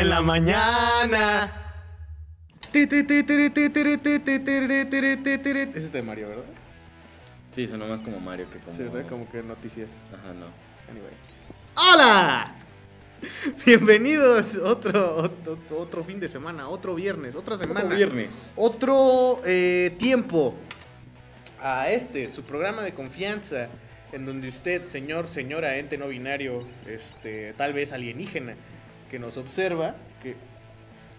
en la mañana. Ese es de Mario, ¿verdad? Sí, sonó más como Mario que como. Sí, ¿verdad? Como que noticias. Ajá, no. Anyway. ¡Hola! Bienvenidos otro, otro, otro fin de semana, otro viernes, otra semana. Otro viernes. Otro eh, tiempo a este, su programa de confianza, en donde usted, señor, señora, ente no binario, este, tal vez alienígena, que nos observa, que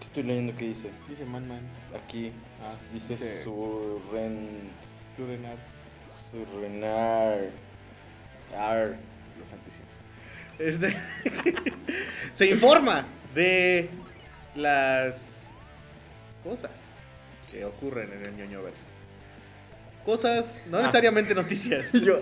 Estoy leyendo qué dice. dice Man Man, Aquí Ah, dice dice- Surren. Surenar, Surrenar. Ar. lo santísimo. Este, se informa de las cosas que ocurren en el ñoño verso. Cosas, no Ah. necesariamente noticias. Yo-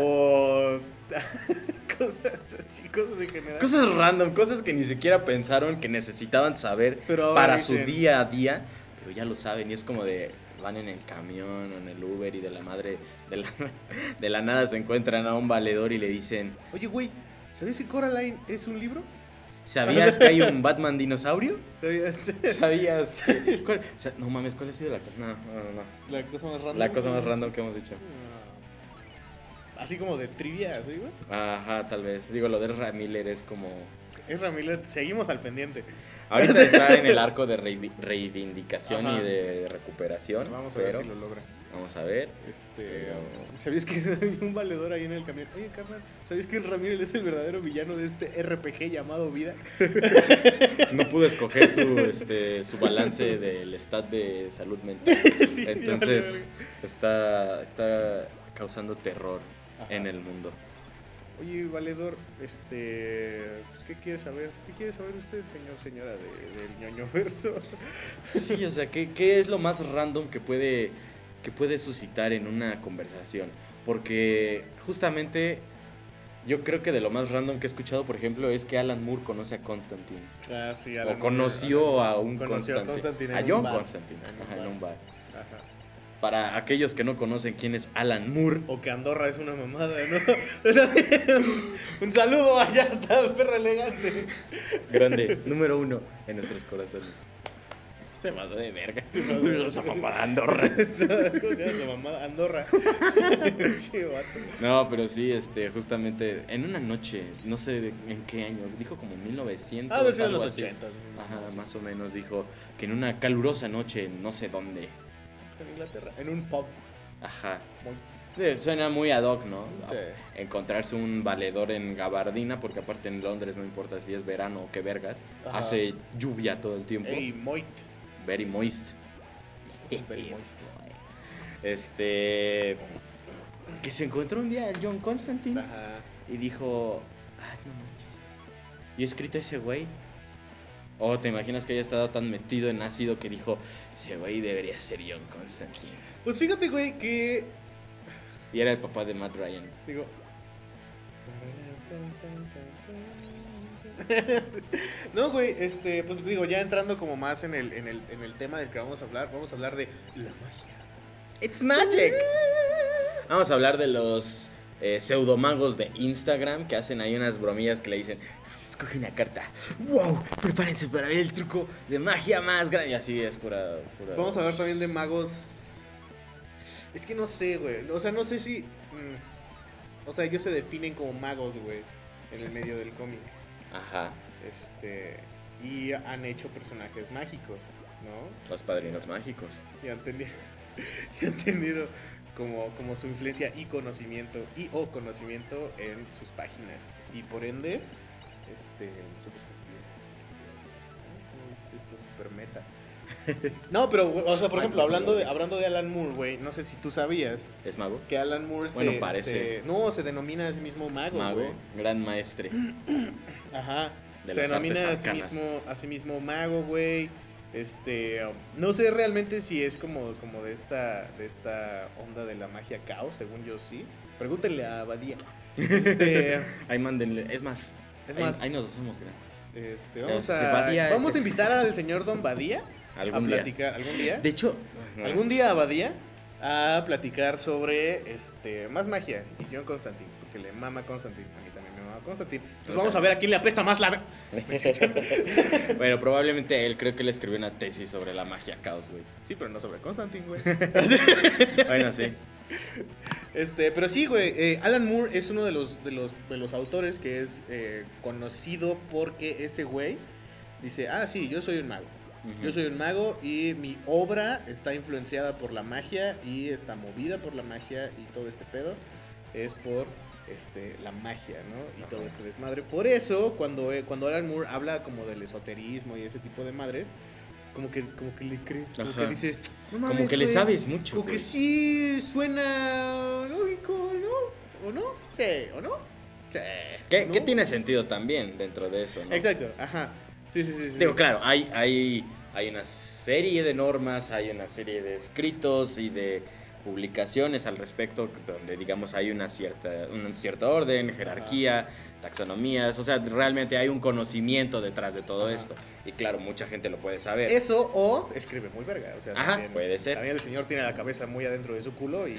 o cosas así, cosas en general. Cosas random, cosas que ni siquiera pensaron que necesitaban saber Pero para dicen- su día a día, pero ya lo saben y es como de van en el camión o en el Uber y de la madre de la, de la nada se encuentran a un valedor y le dicen, Oye, güey, ¿sabías que Coraline es un libro? ¿sabías que hay un Batman dinosaurio? ¿Sabías? ¿Sabías? que- cuál- no mames, ¿cuál ha sido la cosa? No, no, no, La cosa más random. La cosa más random que hemos hecho. Así como de trivia, ¿sí, güey? Ajá, tal vez. Digo, lo de Ezra Miller es como... Es Ramírez, seguimos al pendiente. Ahorita está en el arco de reivi- reivindicación Ajá. y de recuperación. Vamos a ver si lo logra. Vamos a ver. Este, ¿Sabías que hay un valedor ahí en el camión? Oye, carnal, ¿sabías que Ramírez es el verdadero villano de este RPG llamado Vida? No pudo escoger su, este, su balance del stat de salud mental. Sí, Entonces vale, está, está causando terror Ajá. en el mundo. Oye, valedor, este, pues, ¿qué quiere saber? ¿Qué quiere saber usted, señor, señora de, del ñoño verso? Sí, o sea, ¿qué, qué es lo más random que puede, que puede suscitar en una conversación? Porque justamente yo creo que de lo más random que he escuchado, por ejemplo, es que Alan Moore conoce a Constantine. Ah, sí, O conoció a un Conoció a Constantine. Constantine A en un John bar. Constantine. En un Ajá, en bar. un bar. Ajá. Para aquellos que no conocen quién es Alan Moore, O que Andorra es una mamada, ¿no? un saludo allá está el perro elegante. grande, número uno en nuestros corazones. Se pasó de verga. Esa mamada Andorra. ¿Cómo se llama su mamada? Andorra. No, pero sí, este, justamente en una noche, no sé de- en qué año, dijo como 1900. Ah, en algo los así. 80. Ajá, más o menos dijo que en una calurosa noche, no sé dónde. En Inglaterra. En un pub. Ajá. Muy- Suena muy ad hoc, ¿no? Sí. Encontrarse un valedor en gabardina, porque aparte en Londres no importa si es verano o qué vergas, Ajá. hace lluvia todo el tiempo. Ey, Moit. Very moist. Very moist. Este. Que se encontró un día el John Constantine Ajá. y dijo: Ay, no manches. ¿Y he escrito a ese güey? O te imaginas que haya estado tan metido en ácido que dijo: Ese güey debería ser John Constantine. Pues fíjate, güey, que. Y era el papá de Matt Ryan. Digo. No, güey, este, pues digo, ya entrando como más en el, en el, en el tema del que vamos a hablar, vamos a hablar de la magia. It's magic. Vamos a hablar de los eh, pseudomagos de Instagram que hacen ahí unas bromillas que le dicen, escoge una carta. ¡Wow! Prepárense para ver el truco de magia más grande. Y así es pura... pura- Vamos a hablar también de magos. Es que no sé, güey. O sea, no sé si. mm, o sea, ellos se definen como magos, güey. En el medio del cómic. Ajá. Este. Y han hecho personajes mágicos, ¿no? Los padrinos mágicos. Y han tenido. y han tenido como, como su influencia y conocimiento. Y o conocimiento en sus páginas. Y por ende. Este. nosotros también. ¿no? Esto es super meta. No, pero, o sea, por ejemplo, hablando de, hablando de Alan Moore, güey, no sé si tú sabías ¿Es mago? que Alan Moore Bueno, se, parece. se- no, se denomina a sí mismo mago, Mago, gran maestre. Ajá. De se denomina a sí mismo, a sí mismo mago, güey. Este, no sé realmente si es como, como de esta, de esta onda de la magia caos, según yo sí. Pregúntenle a Abadía. Este, Ahí mándenle. Es más. Es ahí- más. Ahí nos hacemos grandes. este, vamos a, Badía- vamos a invitar al señor Don Badía a Algún día. platicar algún día. De hecho, Algún día a Badía a platicar sobre este más magia y John Constantine, porque le mama Constantine, a mí también me mama Constantine. Entonces vamos a ver a quién le apesta más la... bueno, probablemente él creo que le escribió una tesis sobre la magia caos, güey. Sí, pero no sobre Constantine, güey. bueno, sí. Este, pero sí, güey, eh, Alan Moore es uno de los, de los, de los autores que es eh, conocido porque ese güey dice, ah, sí, yo soy un mago. Yo soy un mago y mi obra está influenciada por la magia y está movida por la magia y todo este pedo es por este, la magia, ¿no? Y todo este desmadre. Por eso, cuando, eh, cuando Alan Moore habla como del esoterismo y ese tipo de madres, como que, como que le crees, como que dices, no mames, Como que le sabes mucho. Como que sí suena lógico, ¿no? ¿O no? Sí, ¿o no? Sí. ¿Qué, ¿Qué tiene sentido también dentro de eso, ¿no? Exacto, ajá. Sí, sí, sí. Digo, claro, hay, hay, hay una serie de normas, hay una serie de escritos y de publicaciones al respecto donde digamos hay una cierta un cierto orden, jerarquía, taxonomías, o sea, realmente hay un conocimiento detrás de todo esto y claro, mucha gente lo puede saber. Eso o escribe muy verga, o sea, Ajá, puede ser. También el señor tiene la cabeza muy adentro de su culo y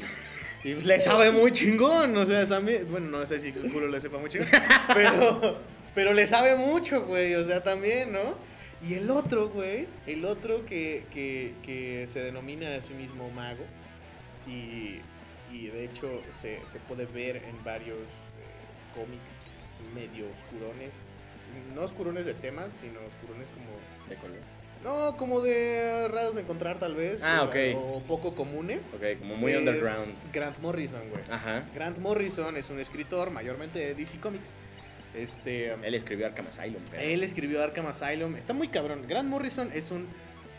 y le sabe muy chingón, o sea, también, bueno, no sé si su culo le sepa muy chingón, pero pero le sabe mucho, güey, o sea, también, ¿no? Y el otro, güey, el otro que, que, que se denomina a sí mismo mago, y, y de hecho se, se, puede ver en varios eh, cómics medio oscurones, no oscurones de temas, sino oscurones como... ¿De color? No, como de raros de encontrar tal vez. Ah, ok. O, poco comunes. Ok, como muy underground. Grant Morrison, güey. Ajá. Grant Morrison es un escritor mayormente de DC Comics. Este, él escribió Arkham Asylum. Él escribió Arkham Asylum. Está muy cabrón. Grant Morrison es un.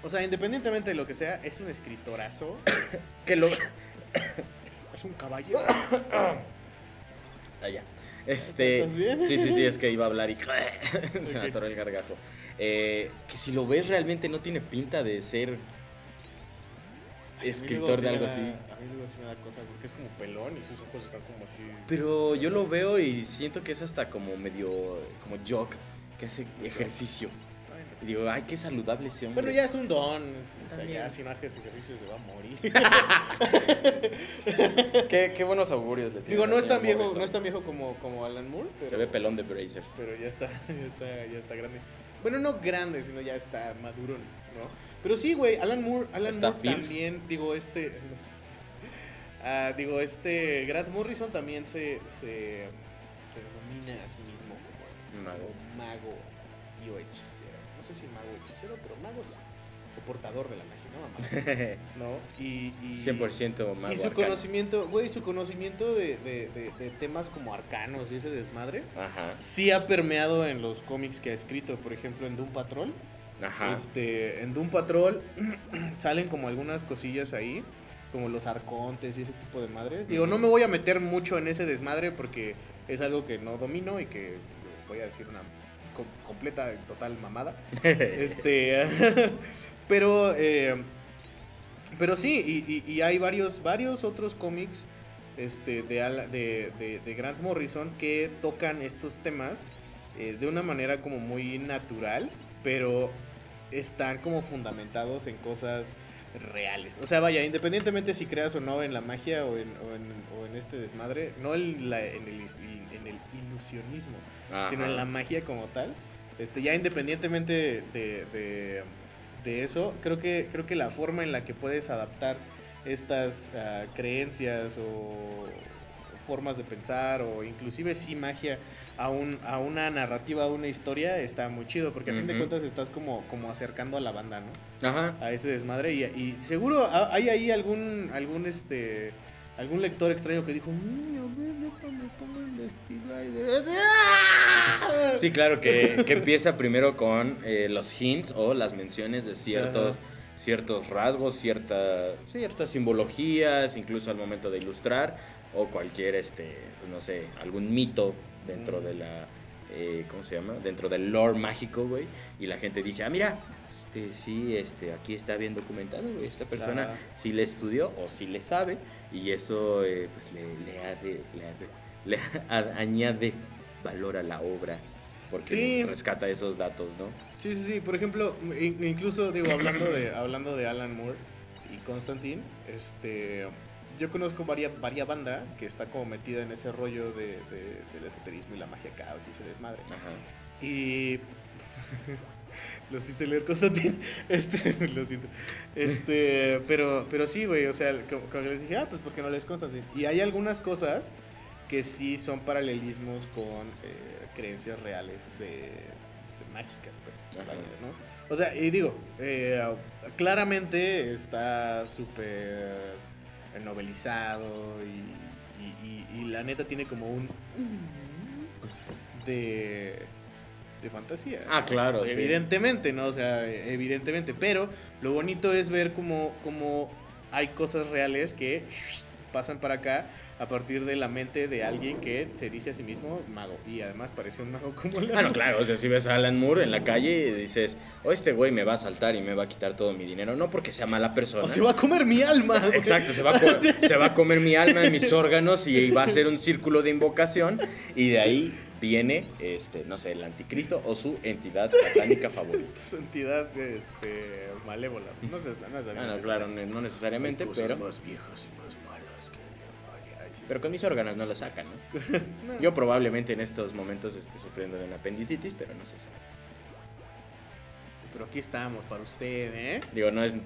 O sea, independientemente de lo que sea, es un escritorazo. que lo. es un caballero. Allá. Este. ¿Estás bien? Sí, sí, sí, es que iba a hablar y. se me atoró el gargajo. Eh, que si lo ves, realmente no tiene pinta de ser escritor de algo así. A mí luego sí me da cosa porque es como pelón y sus ojos están como así. Pero yo lo veo y siento que es hasta como medio como jock que hace ejercicio. Y digo, ay, qué saludable ese hombre. Bueno, ya es un don. O sea, ya si no hace ejercicio se va a morir. qué, qué, buenos augurios le tiene. Digo, no es tan viejo, no es tan viejo como, como Alan Moore. Pero, se ve pelón de Brazers. Pero ya está, ya está, ya está grande. Bueno, no grande, sino ya está maduro, ¿no? Pero sí, güey, Alan Moore, Alan Moore también, digo, este. Uh, digo, este. Grant Morrison también se, se, se denomina a sí mismo como mago. mago y sé si mago hechicero, pero mago sí. O portador de la magia, ¿no? ¿No? Y, y 100% mago. Y su conocimiento, güey, su conocimiento de, de, de, de, temas como arcanos y ese desmadre, Ajá. sí ha permeado en los cómics que ha escrito. Por ejemplo, en Doom Patrol este, en Doom Patrol salen como algunas cosillas ahí, como los arcontes y ese tipo de madres. Digo, no me voy a meter mucho en ese desmadre porque es algo que no domino y que voy a decir una completa, total mamada. este, pero, eh, pero sí, y, hay varios, varios otros cómics este, de, de, Grant Morrison que tocan estos temas eh, de una manera como muy natural, pero están como fundamentados en cosas reales. O sea, vaya, independientemente si creas o no en la magia o en, o en, este desmadre, no en, la, en, el, en el, ilusionismo, sino en la magia como tal. Este, ya independientemente de, de, de, eso, creo que, creo que la forma en la que puedes adaptar estas ah, creencias o formas de pensar o inclusive sí magia a, un, a una narrativa, a una historia, está muy chido, porque a fin de cuentas estás como, como acercando a la banda, ¿no? Ajá. A ese desmadre y, y seguro hay ahí algún, algún, este, algún lector extraño que dijo, mm, Sí, claro, que, que empieza primero con eh, los hints o las menciones de ciertos... ciertos rasgos, cierta, ciertas simbologías, incluso al momento de ilustrar, o cualquier, este, no sé, algún mito dentro de la, eh, ¿cómo se llama? Dentro del lore mágico, güey. Y la gente dice, ah, mira, este, sí, este, aquí está bien documentado, güey. Esta persona sí le estudió o sí le sabe. Y eso, eh, pues, le, le, le, añade valor a la obra. Porque rescata esos datos, ¿no? Sí, sí, sí. Por ejemplo, incluso, digo, hablando de, hablando de Alan Moore y Constantine, este yo conozco varias, varias banda que está como metida en ese rollo de, de- del esoterismo y la magia caos y ese desmadre. Ajá. Y los hice leer Constantine. Este, lo siento. Este, pero, pero sí, güey, o sea, como, como les dije, ah, pues porque no lees Constantine. Y hay algunas cosas que sí son paralelismos con eh, creencias reales de, de mágicas, pues. Ajá. ¿no? O sea, y digo, eh, claramente está súper novelizado y, y- y- y la neta tiene como un de, de fantasía. Ah, claro, sí. Evidentemente, ¿no? O sea, evidentemente. Pero lo bonito es ver cómo, cómo hay cosas reales que pasan para acá a partir de la mente de alguien que se dice a sí mismo mago. Y además parece un mago como la... Ah, no, claro, o sea, si ves a Alan Moore en la calle y dices, oh, este güey me va a saltar y me va a quitar todo mi dinero. No porque sea mala persona. O se va a comer mi alma. güey. Exacto, se va, a se va a comer mi alma, mis órganos y va a ser un círculo de invocación y de ahí viene, este, no sé, el anticristo o su entidad satánica favorita. Su entidad este, malévola. No no. Ah, no, claro, no no necesariamente, pero, más viejas y más pero con mis órganos no lo sacan, ¿no? Yo probablemente en estos momentos esté sufriendo de una apendicitis, pero no se sabe. Pero aquí estamos para usted, ¿eh? Digo, no es 100%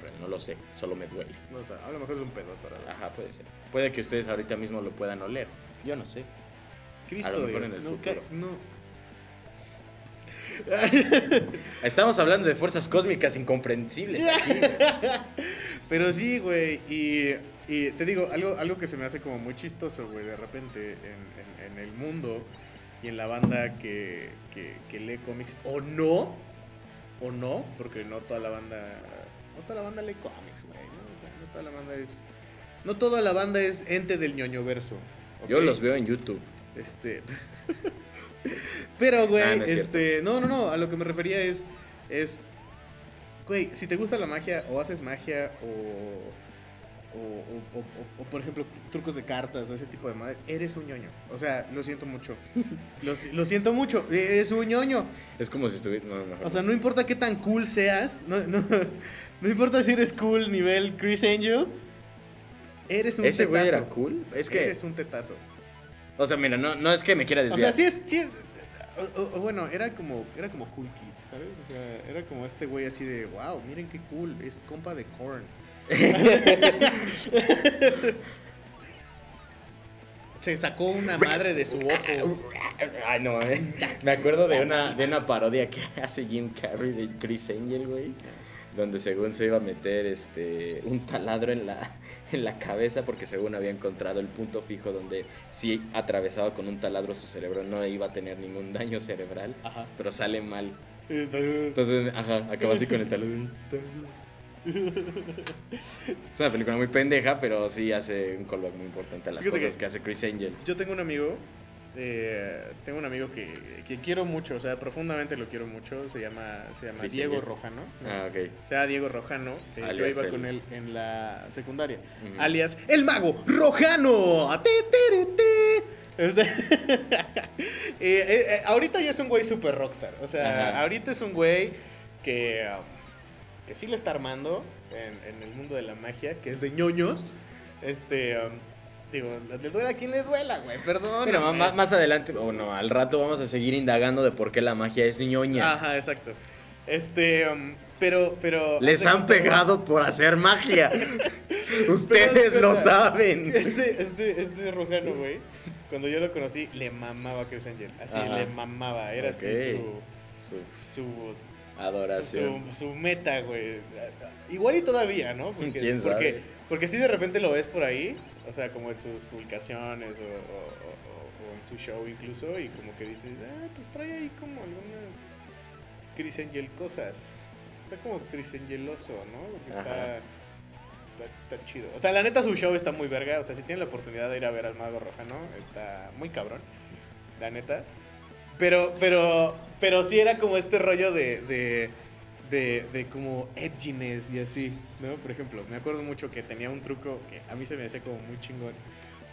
real, no lo sé, solo me duele. O sea, a lo mejor es un pedo para Ajá, puede ser. Puede que ustedes ahorita mismo lo puedan oler. Yo no sé. Cristo a lo mejor Dios, en el no, futuro. no. Estamos hablando de fuerzas cósmicas incomprensibles. aquí. Pero sí, güey. Y, y te digo, algo, algo que se me hace como muy chistoso, güey, de repente en, en- en el mundo y en la banda que, que- que lee cómics, o no, o no, porque no toda la banda, no toda la banda lee cómics, güey, ¿no? O sea, no toda la banda es, no toda la banda es ente del ñoño verso. Yo los veo en YouTube. Este. Pero, güey, no es este. No, no, no. A lo que me refería es. Es. Güey, si te gusta la magia, o haces magia, o. O, o- o- o, por ejemplo, trucos de cartas o ese tipo de madre, eres un ñoño. O sea, lo siento mucho. Lo, si- lo siento mucho, eres un ñoño. Es como si estuviera. No, mejor O sea, no. no importa qué tan cool seas, no, no, no importa si eres cool nivel Chris Angel, eres un Ese güey era cool. Es que. Eres un tetazo. O sea, mira, no, no es que me quiera O desviar. sea, sí es, sí es- o- o- o bueno, era como, era como cool kid, ¿sabes? O sea, era como este güey así de, wow, miren qué cool, es compa de corn. Se sacó una madre de su ojo. Ay, no, eh. Me acuerdo de una, de una parodia que hace Jim Carrey de Chris Angel, güey. Donde según se iba a meter este un taladro en la, en la cabeza porque según había encontrado el punto fijo donde si atravesaba con un taladro su cerebro no iba a tener ningún daño cerebral, Ajá. pero sale mal. Entonces, ajá, acaba así con el taladro. Es una película muy pendeja, pero sí hace un callback muy importante a las Fíjate cosas que- que hace Chris Angel. Yo tengo un amigo, eh, tengo un amigo que, que quiero mucho, o sea, profundamente lo quiero mucho, se llama, se llama Diego Angel. Rojano. ¿no? Ah, ok. O sea, Diego Rojano, eh, yo iba el- con él en la secundaria. Alias El Mago Rojano. Este- Eh, eh, eh, ahorita ya es un güey super rockstar. O sea, Ajá. ahorita es un güey que, um, que sí le está armando en, en el mundo de la magia, que es de ñoños. Este, um, digo, le duela a quien le duela, güey, perdón. Mira, más, más adelante, o no, al rato vamos a seguir indagando de por qué la magia es ñoña. Ajá, exacto. Este, um, pero, pero. Les han pegado por hacer magia. Ustedes Pero, lo saben. Este, este, este Rojano, güey, cuando yo lo conocí, le mamaba a Chris Angel. Así, Ajá. le mamaba. Era así Su su, su, adoración. su, su meta, güey. Igual y todavía, ¿no? Porque, ¿Quién sabe? Porque, porque si de repente lo ves por ahí, o sea, como en sus publicaciones o, o- o- o en su show incluso, y como que dices, ah, pues trae ahí como algunas Chris Angel cosas. Está como Chris Angeloso, ¿no? Porque está, está, está chido. O sea, la neta su show está muy verga. O sea, si tienen la oportunidad de ir a ver al Mago Rojano, está muy cabrón. La neta. Pero, pero, pero sí era como este rollo de, de, de, de como edginess y así, ¿no? Por ejemplo, me acuerdo mucho que tenía un truco que a mí se me hacía como muy chingón,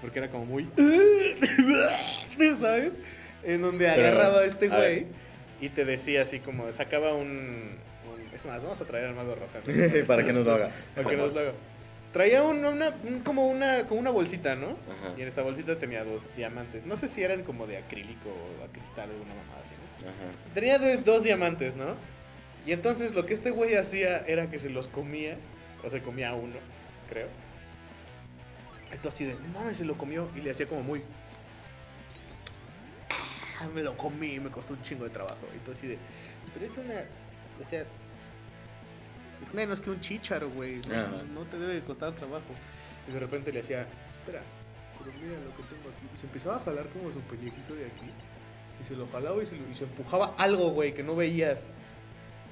porque era como muy... ¿Sabes? En donde agarraba a este güey y te decía así como, sacaba un... un- es más, vamos a traer al mago roja. Para que nos lo haga. Para que nos lo haga. Traía un- una, un- como, una, como una bolsita, ¿no? Ajá. Y en esta bolsita tenía dos diamantes. No sé si eran como de acrílico o a cristal o una mamada así, ¿no? Ajá. Tenía dos, dos diamantes, ¿no? Y entonces lo que este güey hacía era que se los comía, o se comía uno, creo. Esto así de, mames, se lo comió y le hacía como muy... "Ah, me lo comí, me costó un chingo de trabajo. Y todo así de, pero es una... O sea, es menos que un chícharo, güey. No, te debe de costar trabajo. Y de repente le hacía, espera, pero mira lo que tengo aquí. Y se empezaba a jalar como su pellejito de aquí. Y se lo jalaba y se, lo- y se empujaba algo, güey, que no veías.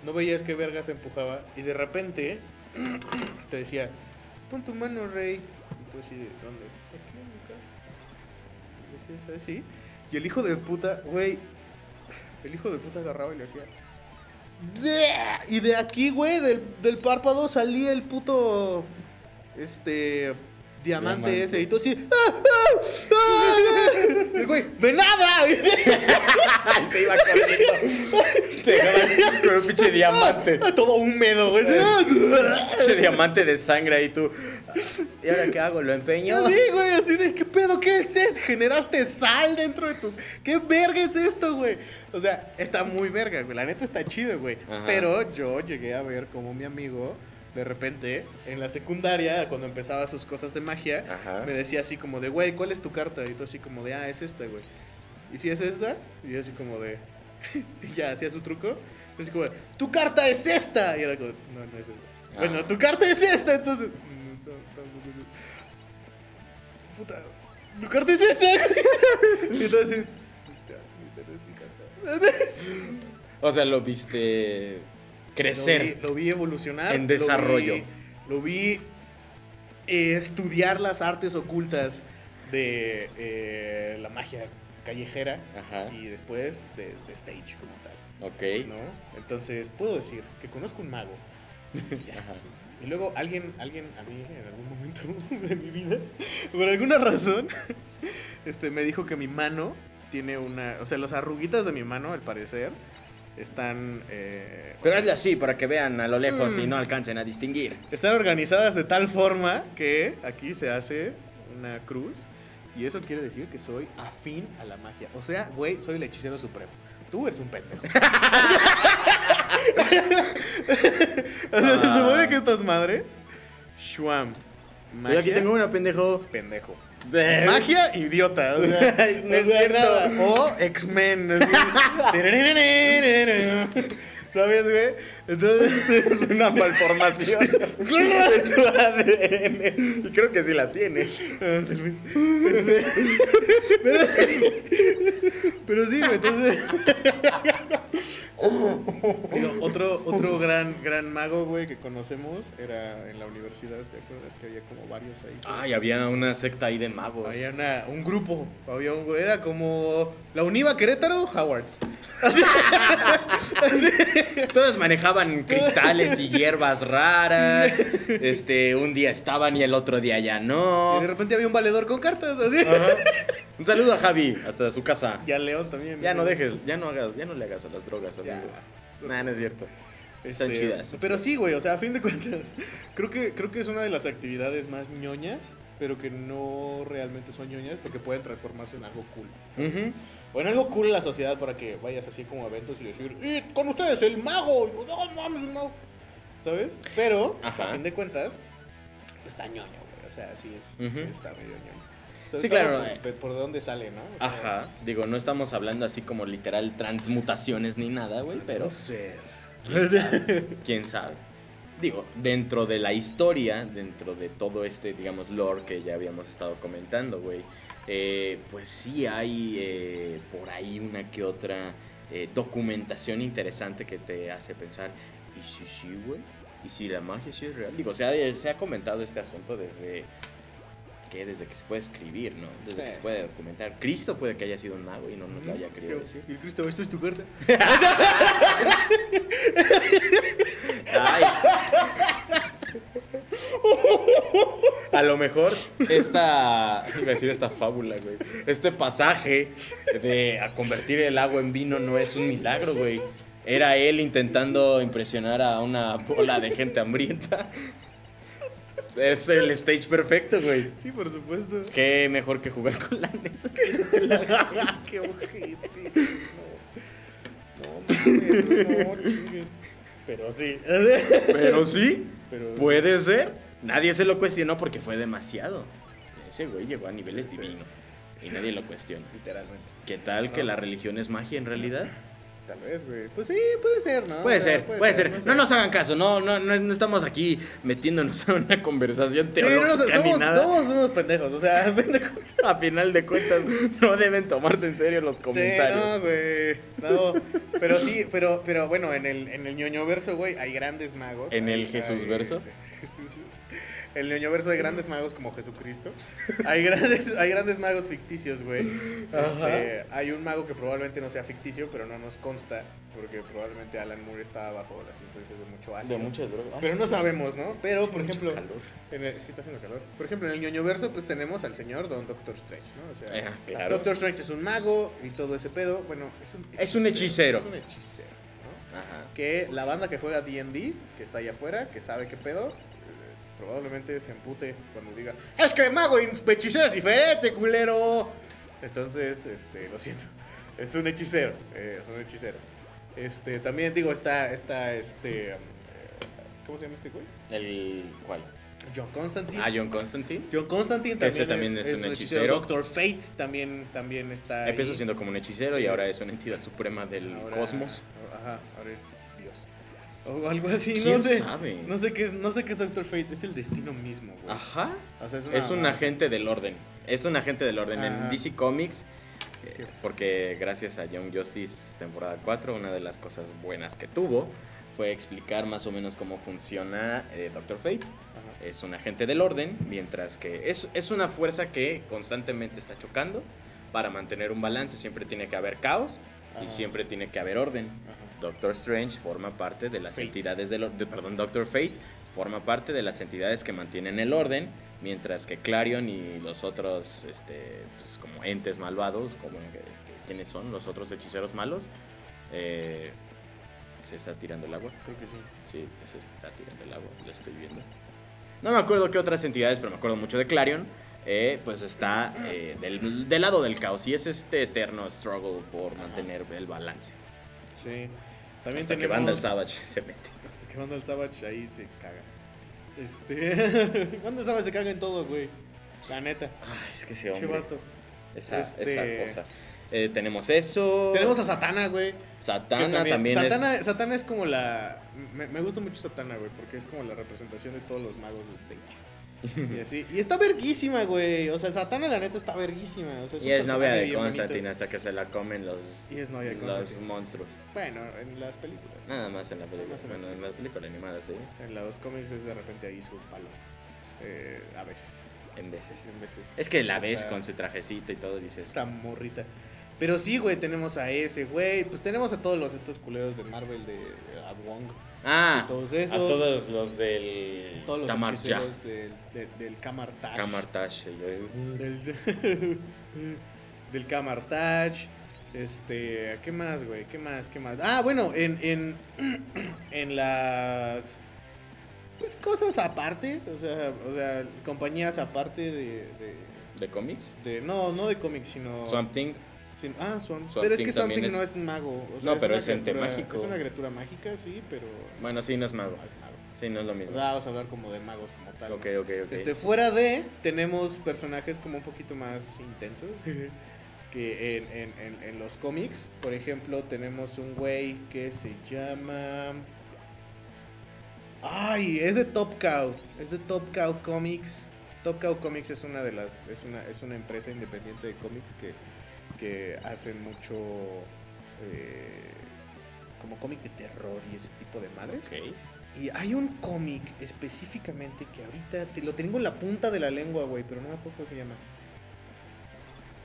No veías qué verga se empujaba. Y de repente te decía, pon tu mano, rey. Y tú así de, ¿dónde? Aquí en mi cara. Y decías así. Y el hijo de puta, güey. El hijo de puta agarraba y le hacía. Y de aquí, güey, del, del párpado salía el puto. Este. Diamante, Diamante. ese. Y tú así. "Ah, ah, ah". Y el güey, ¡de nada! Y se iba corriendo. Te dejaban con un pinche diamante. Todo húmedo, güey. Pinche diamante de sangre ahí tú. ¿Y ahora qué hago? ¿Lo empeño? Sí, güey, así de, ¿qué pedo? ¿Qué es esto? Generaste sal dentro de tu... ¿Qué verga es esto, güey? O sea, está muy verga, güey. La neta está chido, güey. Ajá. Pero yo llegué a ver como mi amigo, de repente, en la secundaria, cuando empezaba sus cosas de magia, Ajá. me decía así como de, güey, ¿cuál es tu carta? Y tú así como de, ah, es esta, güey. ¿Y si es esta? Y yo así como de... y ya, hacía su truco. Y así como de, tu carta es esta. Y era como, no, no es esta. Ah. Bueno, tu carta es esta, entonces... "Mm, no, tampoco es esta". Puta, tu carta es esta. y entonces... O sea, lo viste crecer. Lo vi, lo vi evolucionar. En lo vi- desarrollo. Lo vi, eh, estudiar las artes ocultas de eh, la magia callejera Ajá. y después de, de stage como tal. Ok. ¿no? Entonces puedo decir que conozco un mago. Ajá. Y luego alguien, alguien a mí en algún momento de mi vida, por alguna razón, este, me dijo que mi mano tiene una, o sea, las arruguitas de mi mano, al parecer, están, eh, Pero hazle así para que vean a lo lejos y Mm. no alcancen a distinguir. están organizadas de tal forma que aquí se hace una cruz y eso quiere decir que soy afín a la magia. O sea, güey, soy el hechicero supremo. Tú eres un pendejo. o sea, se supone que estas madres, Schwam, Yo aquí tengo una, pendejo. pendejo. De- Magia, idiota. O sea, No es cierto. O X-Men. así. ¿Sabes, güey? Entonces Es una malformación de tu ADN. Y creo que sí la tiene. Ah, tal vez. Este, pero, pero sí, güey, entonces. Otro, otro gran, gran mago, güey, que conocemos era en la universidad, ¿te acuerdas? Que había como varios ahí. Ay, había una secta ahí de magos. Había una- un grupo, había un, era como la Univa Querétaro, Howards. Todos manejaban cristales y hierbas raras. Este, un día estaban y el otro día ya Y no. de repente había un valedor con cartas, así. Ajá. Un saludo a Javi, hasta su casa. Y a León también. Ya no dejes, ya no hagas, ya no le hagas a las drogas, amigo. Nah, no es cierto. Están Este, chidas. Pero sí, güey, o sea, a fin de cuentas, creo que, creo que es una de las actividades más ñoñas, pero que no realmente son ñoñas porque pueden transformarse en algo cool. ¿sabes? Ujú. O en algo cool en la sociedad para que vayas así como a eventos y decir, "Y con ustedes, el mago! Y, No, mames, el mago. ¿Sabes? Pero, Ajá. a fin de cuentas, pues está ñoño, güey. O sea, sí es, sí está medio ñoño. Sí, claro, Por, por dónde sale, ¿no? O sea, Ajá. Digo, no estamos hablando así como literal transmutaciones ni nada, güey, pero No sé. ¿quién sabe? ¿Quién sabe? Digo, dentro de la historia, dentro de todo este, digamos, lore que ya habíamos estado comentando, güey, eh, pues sí hay eh, por ahí una que otra eh, documentación interesante que te hace pensar, ¿y si sí, güey? ¿Y si la magia sí es real? Digo, se ha, se ha comentado este asunto desde... que Desde que se puede escribir, ¿no? Desde que se puede documentar. Cristo puede que haya sido un mago y no nos lo haya querido decir. Y Cristo, esto es tu carta. Ay. A lo mejor esta, iba a decir esta fábula, güey. Este pasaje de a convertir el agua en vino no es un milagro, güey. Era él intentando impresionar a una bola de gente hambrienta. Es el stage perfecto, güey. Sí, por supuesto. Qué mejor que jugar con la NES. Qué ojete. No, no, mames, no, chingue. Pero sí. Pero sí, Pero- puede ser. Nadie se lo cuestionó porque fue demasiado. Ese güey llegó a niveles Sí. divinos. Y nadie lo cuestiona. Literalmente. ¿Qué tal que la religión es magia en realidad? Tal vez, güey. Pues sí, puede ser, ¿no? Puede O sea, ser, puede ser. sé. No nos hagan caso, no, no, no, no estamos aquí metiénnos en una conversación Sí, no, teológica ni somos, nada. somos unos pendejos, o sea, pendejos. A final de cuentas, no deben tomarse en serio los comentarios. Sí, no, güey. No, pero sí, pero, pero bueno, en el, en el ñoño verso, güey, hay grandes magos. ¿En Hay- el Jesús verso? Jesús. En el ñoño verso hay grandes magos como Jesucristo. Hay grandes, hay grandes magos ficticios, güey. Este, hay un mago que probablemente no sea ficticio, pero no nos consta, porque probablemente Alan Moore estaba bajo las influencias de mucho ácido. De muchas drogas. Pero no sabemos, ¿no? Pero, por ejemplo, calor. en el- es que está haciendo calor. Por ejemplo, en el ñoño verso, pues tenemos al señor Don Doctor Strange, ¿no? O sea, Eh, claro. Doctor Strange es un mago y todo ese pedo. Bueno, es un Es un hechicero. Es un hechicero, ¿no? Ajá. Que la banda que juega DD, que está allá afuera, que sabe qué pedo, probablemente se empute cuando diga: Es que mago y hechicero es diferente, culero. Entonces, este, lo siento. Es un hechicero. eh, es un hechicero. Este, también digo, está, está, este. eh, ¿Cómo se llama este güey? El. ¿Cuál? John Constantine. Ah, John Constantine. John Constantine también, ese también es un hechicero. Doctor Fate también, también está. Empezó siendo como un hechicero y ahora es una entidad suprema del Ahora- cosmos. Ajá, ahora es. O algo así, ¿Quién no sé. sabe? No sé qué es, no sé qué es Doctor Fate, es el destino mismo, güey. Ajá. O sea, es, Es un agente del orden. Es un agente del orden. En Ajá. DC Comics, Sí, eh, porque gracias a Young Justice temporada 4, una de las cosas buenas que tuvo fue explicar más o menos cómo funciona eh, Doctor Fate. Ajá. Es un agente del orden, mientras que es, es una fuerza que constantemente está chocando para mantener un balance. Siempre tiene que haber caos y siempre tiene que haber orden. Ajá. Doctor Strange forma parte de las Fate. entidades del orden, perdón, Doctor Fate forma parte de las entidades que mantienen el orden, mientras que Clarion y los otros, este, pues, como entes malvados, como quiénes son los otros hechiceros malos, Eh, se está tirando el agua. Creo que sí. Sí, se está tirando el agua, lo estoy viendo. No me acuerdo qué otras entidades, pero me acuerdo mucho de Clarion. eh, pues está eh, del, del lado del caos y es este eterno struggle por mantener el balance. Sí. También Hasta que tenemos... Vandal Savage se mete. Hasta que Vandal Savage ahí se caga. Este. Vandal Savage se caga en todo, güey. La neta. Ay, es que ese hombre. vato. Esa, Este- esa cosa. Eh, tenemos eso. Tenemos a Satana, güey. Satana también, Satana, Satana es como la. Me, me gusta mucho Satana, güey, porque es como la representación de todos los magos de stage. Y así. Y está verguísima, güey. O sea, Satana, la neta, está verguísima. O sea, es. Y es novia de. Constantine hasta que se la comen los, Y es novia de los monstruos. Bueno, en las películas. Nada más en la película. en Bueno, en las películas animadas, sí. En los cómics es de repente ahí su palo. Eh, a veces. En veces. En veces. Es que la Está- ves con su trajecito y todo dices. Esta morrita. Pero sí, güey, tenemos a ese, güey. Pues tenemos a todos los estos culeros de Marvel, de a Wong. Ah, todos a esos. todos los del. Todos los Tamar Ya. hechiceros del, de- del Kamartaj. Kamartash. yo- Del, del. Este, ¿qué más, güey? ¿Qué más? ¿Qué más? Ah, bueno, en, en, en las pues, cosas aparte, o sea, o sea, compañías aparte de, de, ¿De cómics? de- no, no de cómics, sino Something. Ah, son, Something pero es que Something es- no es un mago, o sea, No, pero es ente mágico. Es una criatura mágica, sí, pero Bueno, sí, no es mago. no es mago. Sí, no es lo mismo. O sea, vamos a hablar como de magos como tal. ok, ok, ok. Este, fuera de, tenemos personajes como un poquito más intensos que en, en- en- en los cómics. Por ejemplo, tenemos un güey que se llama... Ay, es de Top Cow. Es de Top Cow Comics. Top Cow Comics es una de las... Es una, es una empresa independiente de cómics que, que hacen mucho... eh, como cómic de terror y ese tipo de madres. Y hay un cómic específicamente que ahorita te lo tengo en la punta de la lengua, güey, pero no me acuerdo cómo se llama.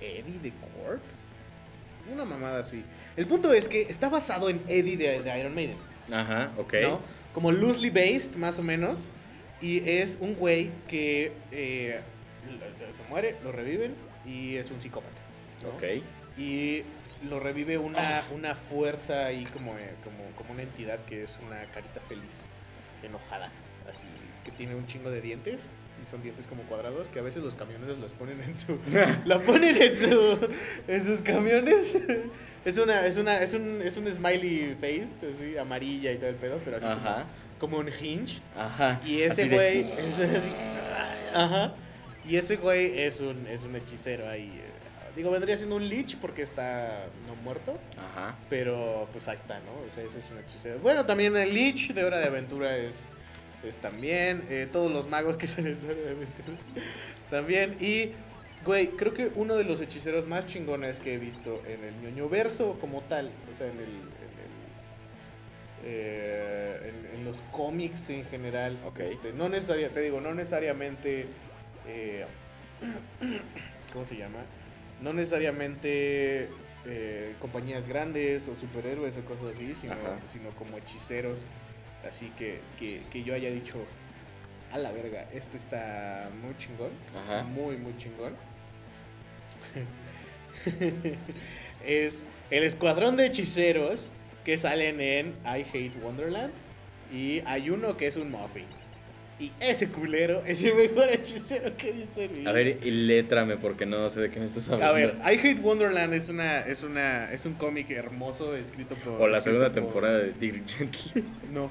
Eddie the Corpse. Una mamada así. El punto es que está basado en Eddie de, de Iron Maiden, Ajá, ok. ¿no? Como loosely based, más o menos. Y es un güey que eh, se muere, lo reviven y es un psicópata. ¿No? Ok. Y lo revive una, una fuerza ahí como, eh, como, como una entidad que es una carita feliz, enojada. así que tiene un chingo de dientes. Y son dientes como cuadrados que a veces los camioneros los ponen en su. la ponen en su. en sus camiones. es una. Es una. Es un. Es un smiley face. Así, amarilla y todo el pedo. Pero así como, Ajá. como un hinge. Ajá. Y ese de- güey es así. Ajá. Y ese güey es un, es un hechicero ahí. Digo, vendría siendo un lich porque está no muerto. Ajá. Pero pues ahí está, ¿no? O sea, ese es un hechicero. Bueno, también el lich de Hora de Aventura es, es también. eh, todos los magos que salen en Hora de Aventura también. Y, güey, creo que uno de los hechiceros más chingones que he visto en el ñoño verso como tal. O sea, en el. En, el, eh, en- en los cómics en general. Ok. Este, no necesariamente, te digo, no necesariamente. eh, ¿Cómo se llama? No necesariamente eh, compañías grandes o superhéroes o cosas así, sino, sino como hechiceros. Así que, que, que yo haya dicho, a la verga, este está muy chingón. Ajá. Muy, muy chingón. es el escuadrón de hechiceros que salen en I Hate Wonderland. Y hay uno que es un muffin. Y ese culero es el mejor hechicero que he visto en mi vida. A ver, y létrame porque no sé de qué me estás hablando. A ver, I Hate Wonderland es una es una es un cómic hermoso escrito por O la segunda por- temporada de Dirk Gently. No.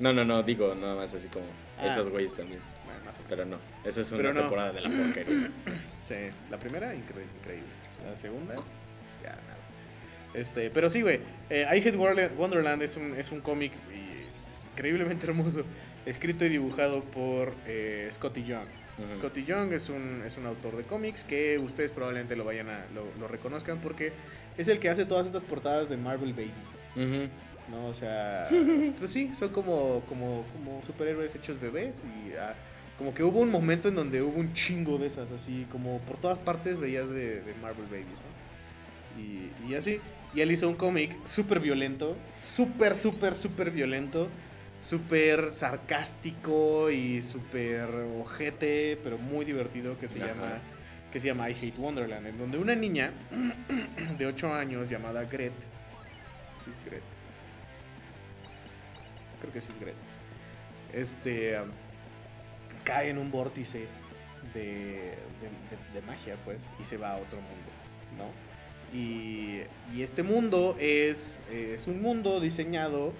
No, no, no, digo nada más así como Ah. esos güeyes también. Bueno, más o menos. Pero no, esa es una no. temporada de la porquería. Sí, la primera incre- increíble. La segunda ya nada. Este, pero sí, güey. eh, I Hate Wonderland- es un es un cómic increíblemente hermoso, escrito y dibujado por eh, Scotty Young. Ujú. Scotty Young es un, es un autor de cómics que ustedes probablemente lo vayan a lo, lo reconozcan porque es el que hace todas estas portadas de Marvel Babies. Ujú. ¿no? O sea, pues sí, son como, como, como superhéroes hechos bebés y ah, como que hubo un momento en donde hubo un chingo de esas, así como por todas partes veías de, de Marvel Babies, ¿no? Y, y así, y él hizo un cómic súper violento, súper, súper, súper violento, súper sarcástico y súper ojete, pero muy divertido que se Ajá. llama que se llama I Hate Wonderland, en donde una niña de 8 años llamada Gret, sí es Gret, creo que sí es Gret, este, um, cae en un vórtice de, de- de- de magia, pues, y se va a otro mundo, ¿no? Y, y este mundo es, es un mundo diseñado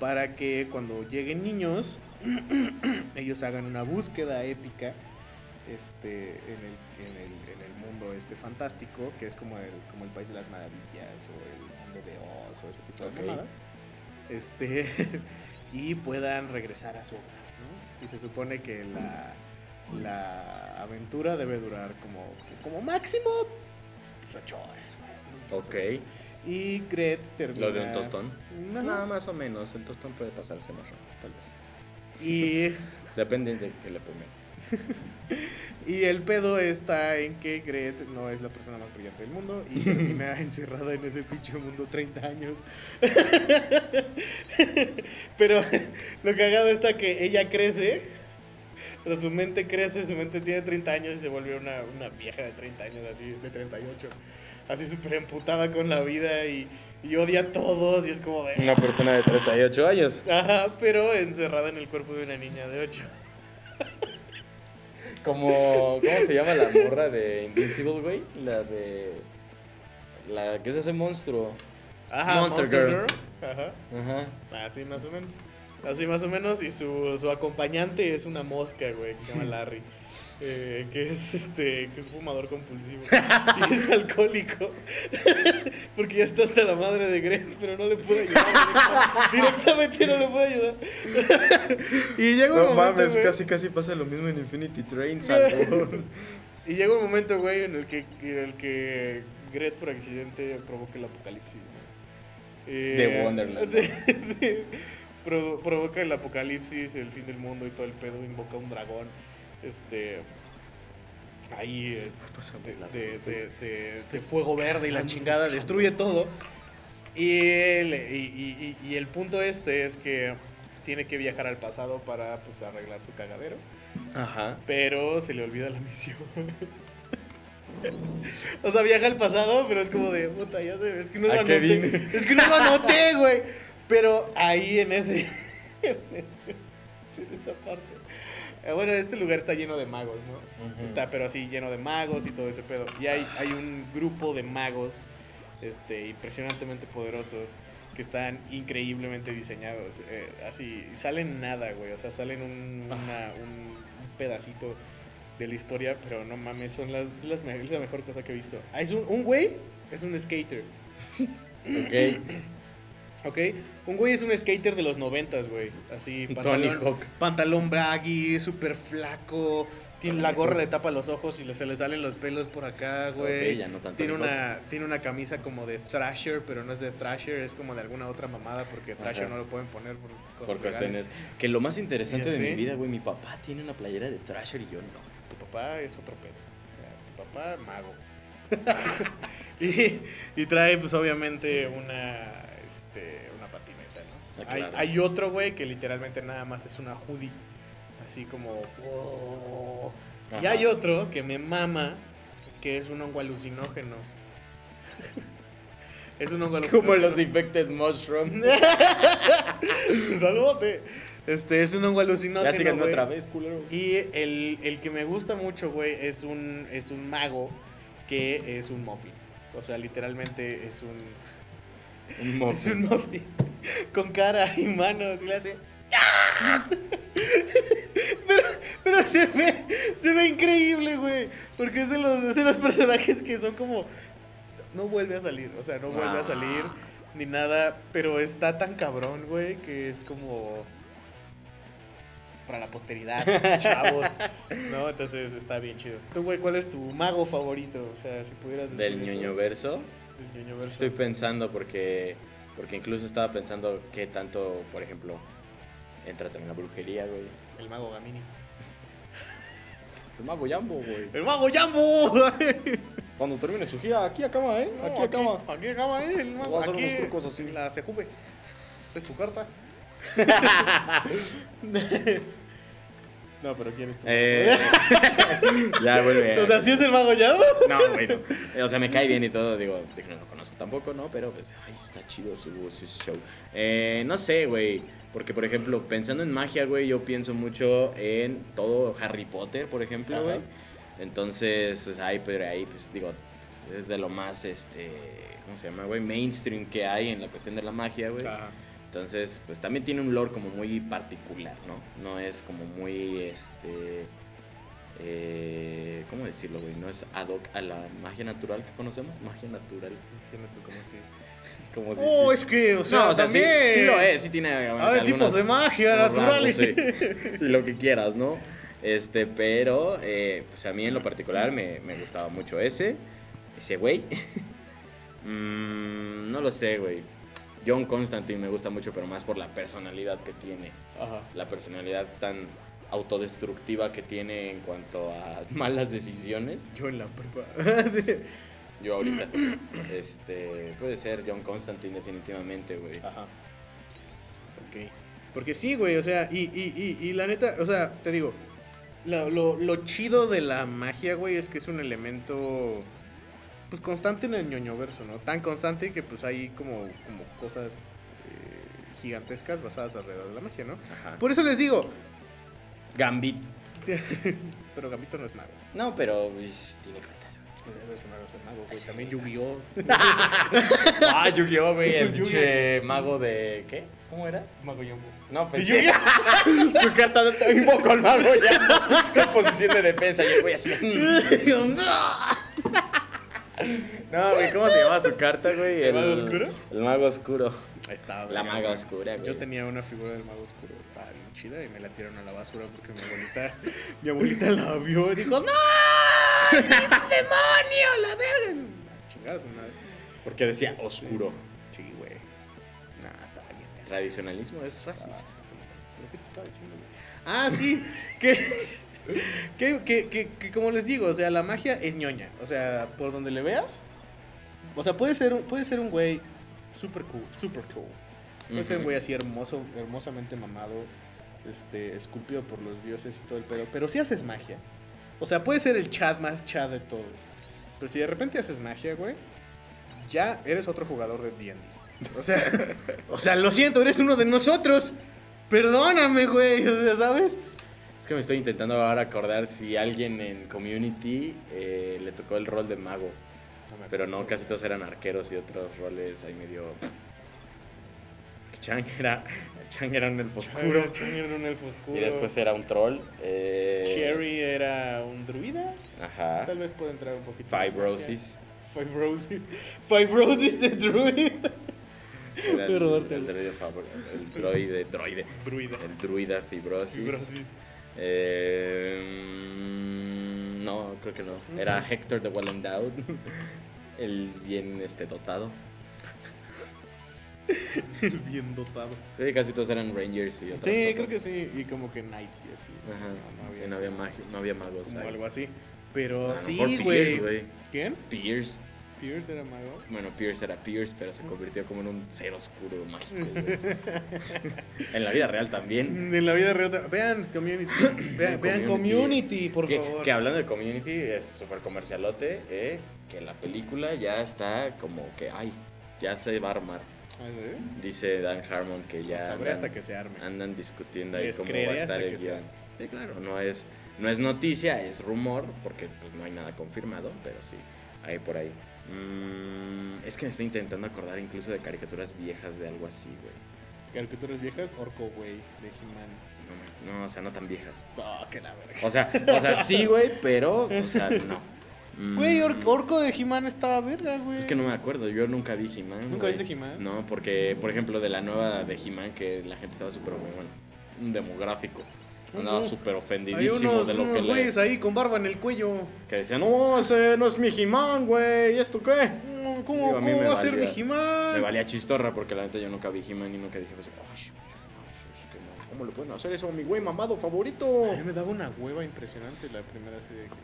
para que cuando lleguen niños, ellos hagan una búsqueda épica este, en, el, en, el, en el mundo este fantástico, que es como el, como el País de las Maravillas o el mundo de Oz o ese tipo Ok. de mamadas. Este, y puedan regresar a su hogar, ¿no? Y se supone que la, la aventura debe durar como, como máximo pues, ocho horas, ¿no? Ok. Y Gret termina... Lo de un tostón. No, más o menos. El tostón puede pasarse más rápido, tal vez. Y Depende de qué le pongan. Y el pedo está en que Gret no es la persona más brillante del mundo y termina encerrada en ese pinche mundo 30 años. Pero lo cagado está que ella crece, o sea, su mente crece, su mente tiene 30 años y se vuelve una, una vieja de 30 años, así de 38. Así súper emputada con la vida y, y odia a todos y es como de... Una persona de 38 años. Ajá, pero encerrada en el cuerpo de una niña de 8. Como, ¿cómo se llama la morra de Invincible, güey? La de... La que es ese monstruo. Ajá, Monster Girl. Ajá. Ajá. Así más o menos. Así más o menos. Y su, su acompañante es una mosca, güey, que se llama Larry. Eh, que es este que es fumador compulsivo. Y es alcohólico. Porque ya está hasta la madre de Gret pero no le puede ayudar directa- directamente no le puede ayudar. Y llega un No momento mames, güey, casi casi pasa lo mismo en Infinity Train, y llega un momento güey en el que en el que Gret por accidente provoca el apocalipsis ¿no? Eh, De Wonderland. de- provo- provoca el apocalipsis el fin del mundo y todo el pedo invoca un dragón este ahí es de, de- de- fuego verde y la chingada destruye todo y el, y, y- y- y el punto este es que tiene que viajar al pasado para pues arreglar su cagadero Ajá. pero se le olvida la misión o sea viaja al pasado pero es como de puta ya sé, es que no lo ¿A qué anoté es que no lo anoté güey Pero ahí en ese. En, ese- en esa parte. Eh, Bueno, este lugar está lleno de magos, ¿no? Ujú. Está, pero así lleno de magos y todo ese pedo. Y hay, hay un grupo de magos este, impresionantemente poderosos que están increíblemente diseñados. eh, así, salen nada, güey. O sea, salen un, una- un- un pedacito de la historia, pero no mames, son las, las es la mejor cosa que he visto. Ah, es un, un güey, es un skater. Ok. ¿Ok? Un güey es un skater de los noventas, güey. Así, Tony Hawk. pantalón braggy, súper flaco. Tiene la gorra le tapa los ojos y se le salen los pelos por acá, güey. Ok, ya no tanto tiene una tiene una camisa como de Thrasher, pero no es de Thrasher, es como de alguna otra mamada porque Thrasher Ajá. no lo pueden poner por cosas Por cuestiones. Que lo más interesante de mi vida, güey, mi papá tiene una playera de Thrasher y yo no. Tu papá es otro pedo. O sea, tu papá mago. y, y trae, pues, obviamente, una, este, una patineta, ¿no? Ah, hay, claro. hay otro, güey, que literalmente nada más es una hoodie. Así como... "Oh". Y hay otro que me mama, que es un hongo alucinógeno. es un hongo alucinógeno. Como los Infected Mushroom. Saludote. Este, es un hongo alucinógeno, ya güey. otra vez, culero. Y el, el que me gusta mucho, güey, es un, es un mago que es un muffin. O sea, literalmente es un, Un muffin. es un muffin con cara y manos y le hace... Pero, pero se ve, se ve increíble, güey. Porque es de, los, es de los personajes que son como... No vuelve a salir, o sea, no vuelve a salir ni nada. Pero está tan cabrón, güey, que es como... Para la posteridad, chavos. No, entonces está bien chido. Tú, güey, ¿cuál es tu mago favorito? O sea, si pudieras decir Del ñoño verso. Estoy pensando porque. Porque incluso estaba pensando qué tanto, por ejemplo, entra también la brujería, güey. El mago Gamini. El mago Jambo, güey. ¡El mago Jambo! Cuando termine su gira, aquí acaba, ¿eh? No, aquí acaba. Aquí acaba, ¿eh? El mago. Voy a hacer aquí, unos trucos así. La Sejuve. Es tu carta. no, pero ¿quién es tu Eh, ya, vuelve. O sea, ¿sí es el mago Jambo? No, güey, no. O sea, me cae bien y todo. Digo, no lo conozco tampoco, ¿no? Pero, pues, ay, está chido su, su show. Eh, no sé, güey. Porque, por ejemplo, pensando en magia, güey, yo pienso mucho en todo Harry Potter, por ejemplo, güey. Entonces, pues, ahí, pero ahí, pues, digo, pues, es de lo más, este, ¿cómo se llama, güey? Mainstream que hay en la cuestión de la magia, güey. Ajá. Entonces, pues también tiene un lore como muy particular, ¿no? No es como muy, este... eh, ¿Cómo decirlo, güey? No es ad hoc a la magia natural que conocemos. Magia natural. Imagínate como así. Como si... Oh, sí. es que, o sea, no, o sea, sí, también. sí lo es. Sí tiene de tipos de magia sí. Y lo que quieras, ¿no? Este, pero, eh, pues a mí en lo particular me, me gustaba mucho ese. Ese güey. Mm, no lo sé, güey. John Constantine me gusta mucho, pero más por la personalidad que tiene. Ajá. La personalidad tan autodestructiva que tiene en cuanto a malas decisiones. Yo en la prepa. Sí. Yo ahorita. Este, puede ser John Constantine definitivamente, güey. Ajá. Ok. Porque sí, güey, o sea, y, y, y, y la neta, o sea, te digo, lo, lo, lo chido de la magia, güey, es que es un elemento, pues, constante en el ñoño verso, ¿no? Tan constante que, pues, hay como, como cosas eh, gigantescas basadas alrededor de la magia, ¿no? Ajá. Por eso les digo, Gambit. pero Gambito no es mago. No, pero pues, tiene cartas. O sea, es mago, es el mago, güey. Sí, También. Yu-Gi-Oh! Ah, Yu-Gi-Oh, güey, el mago de. ¿Qué? ¿Cómo era? Mago Yambo. No, ¿De pensé. Yu-Gi-Oh? Su carta de invoco al mago ya. En posición de defensa. Y el güey así. No, güey, ¿cómo se llama su carta, güey? ¿El mago oscuro? El mago oscuro. Ahí está, güey. La maga oscura, güey. Yo tenía una figura del mago oscuro, estaba bien chida y me la tiraron a la basura porque mi abuelita, mi abuelita la vio y dijo, ¡No! ¡Demonio! ¡La verga! Ah, Chingada su madre. Porque decía oscuro. Sí, güey. Nah, estaba bien. Tradicionalismo es racista. ¿Pero qué te estaba diciendo, güey? Ah, sí, que, que, que, que, que como les digo, o sea, la magia es ñoña. O sea, por donde le veas. O sea, puede ser, un- puede ser un güey super cool, super cool. Puede ser un güey así hermoso, hermosamente mamado, este, esculpido por los dioses y todo el pedo. Pero si haces magia. O sea, puede ser el chat más chat de todos. Pero si de repente haces magia, güey, ya eres otro jugador de D&D. O sea, o sea, lo siento, eres uno de nosotros. Perdóname, güey, o sea, ¿sabes? Que me estoy intentando ahora acordar si alguien en Community eh, le tocó el rol de mago. Pero no, casi todos eran arqueros y otros roles ahí medio... Chang era, Chang era un elfo oscuro. Chang era un elfo oscuro. Y después era un troll. eh, Cherry era un druida. Ajá. Tal vez pueda entrar un poquito. Fibrosis. Fibrosis. Fibrosis de druid. Era el, el droide favor- el droide, droide. Druida. El druida fibrosis. Fibrosis. Eh, mm, no, creo que no. Era Hector de Well Endowed. El bien este, dotado. El bien dotado. Sí, casi todos eran Rangers y otras Sí, cosas. creo que sí. Y como que knights y así. Ajá. No, no sí, no había, magi- no había magos. ahí. algo así. Pero sí, güey. ¿Quién? Pierce. Pierce era mago. Bueno, Pierce era Pierce, pero se convirtió como en un ser oscuro mágico. en la vida real también. En la vida real. ta- Vean Community. Vean, vean Community. Por que, favor. que hablando de community, es súper comercialote, eh, que la película ya está como que, ay, ya se va a armar. ¿Ah, sí? Dice Dan Harmon que ya Sabré andan, hasta que se arme. andan discutiendo ahí Les cómo va a estar el guion. Sí, claro, no es, no es noticia, es rumor, porque pues no hay nada confirmado, pero sí, hay por ahí. Mm, es que me estoy intentando acordar incluso de caricaturas viejas de algo así, güey. Caricaturas viejas, Orco, güey, de He-Man. No, no, o sea, no tan viejas. Oh, que la verga. O sea, o sea, sí, güey, pero, o sea, no. Mm, Güey, Or- Orco de He-Man estaba verga, güey. Es que no me acuerdo, yo nunca vi He-Man. ¿Nunca viste He-Man? No, porque, por ejemplo, de la nueva de He-Man, que la gente estaba súper, bueno, un demográfico. Andaba súper ofendidísimo unos, de lo que unos le... güeyes ahí con barba en el cuello. Que decían, no, ese no es mi He-Man, güey, ¿y esto qué? ¿Cómo, Digo, a cómo va a ser mi valía- He-Man? Me valía chistorra porque la neta yo nunca vi He-Man y nunca dije, pues, "Ay, es que ¿cómo le pueden hacer eso a mi güey mamado favorito? A mí me daba una hueva impresionante la primera serie de He-Man.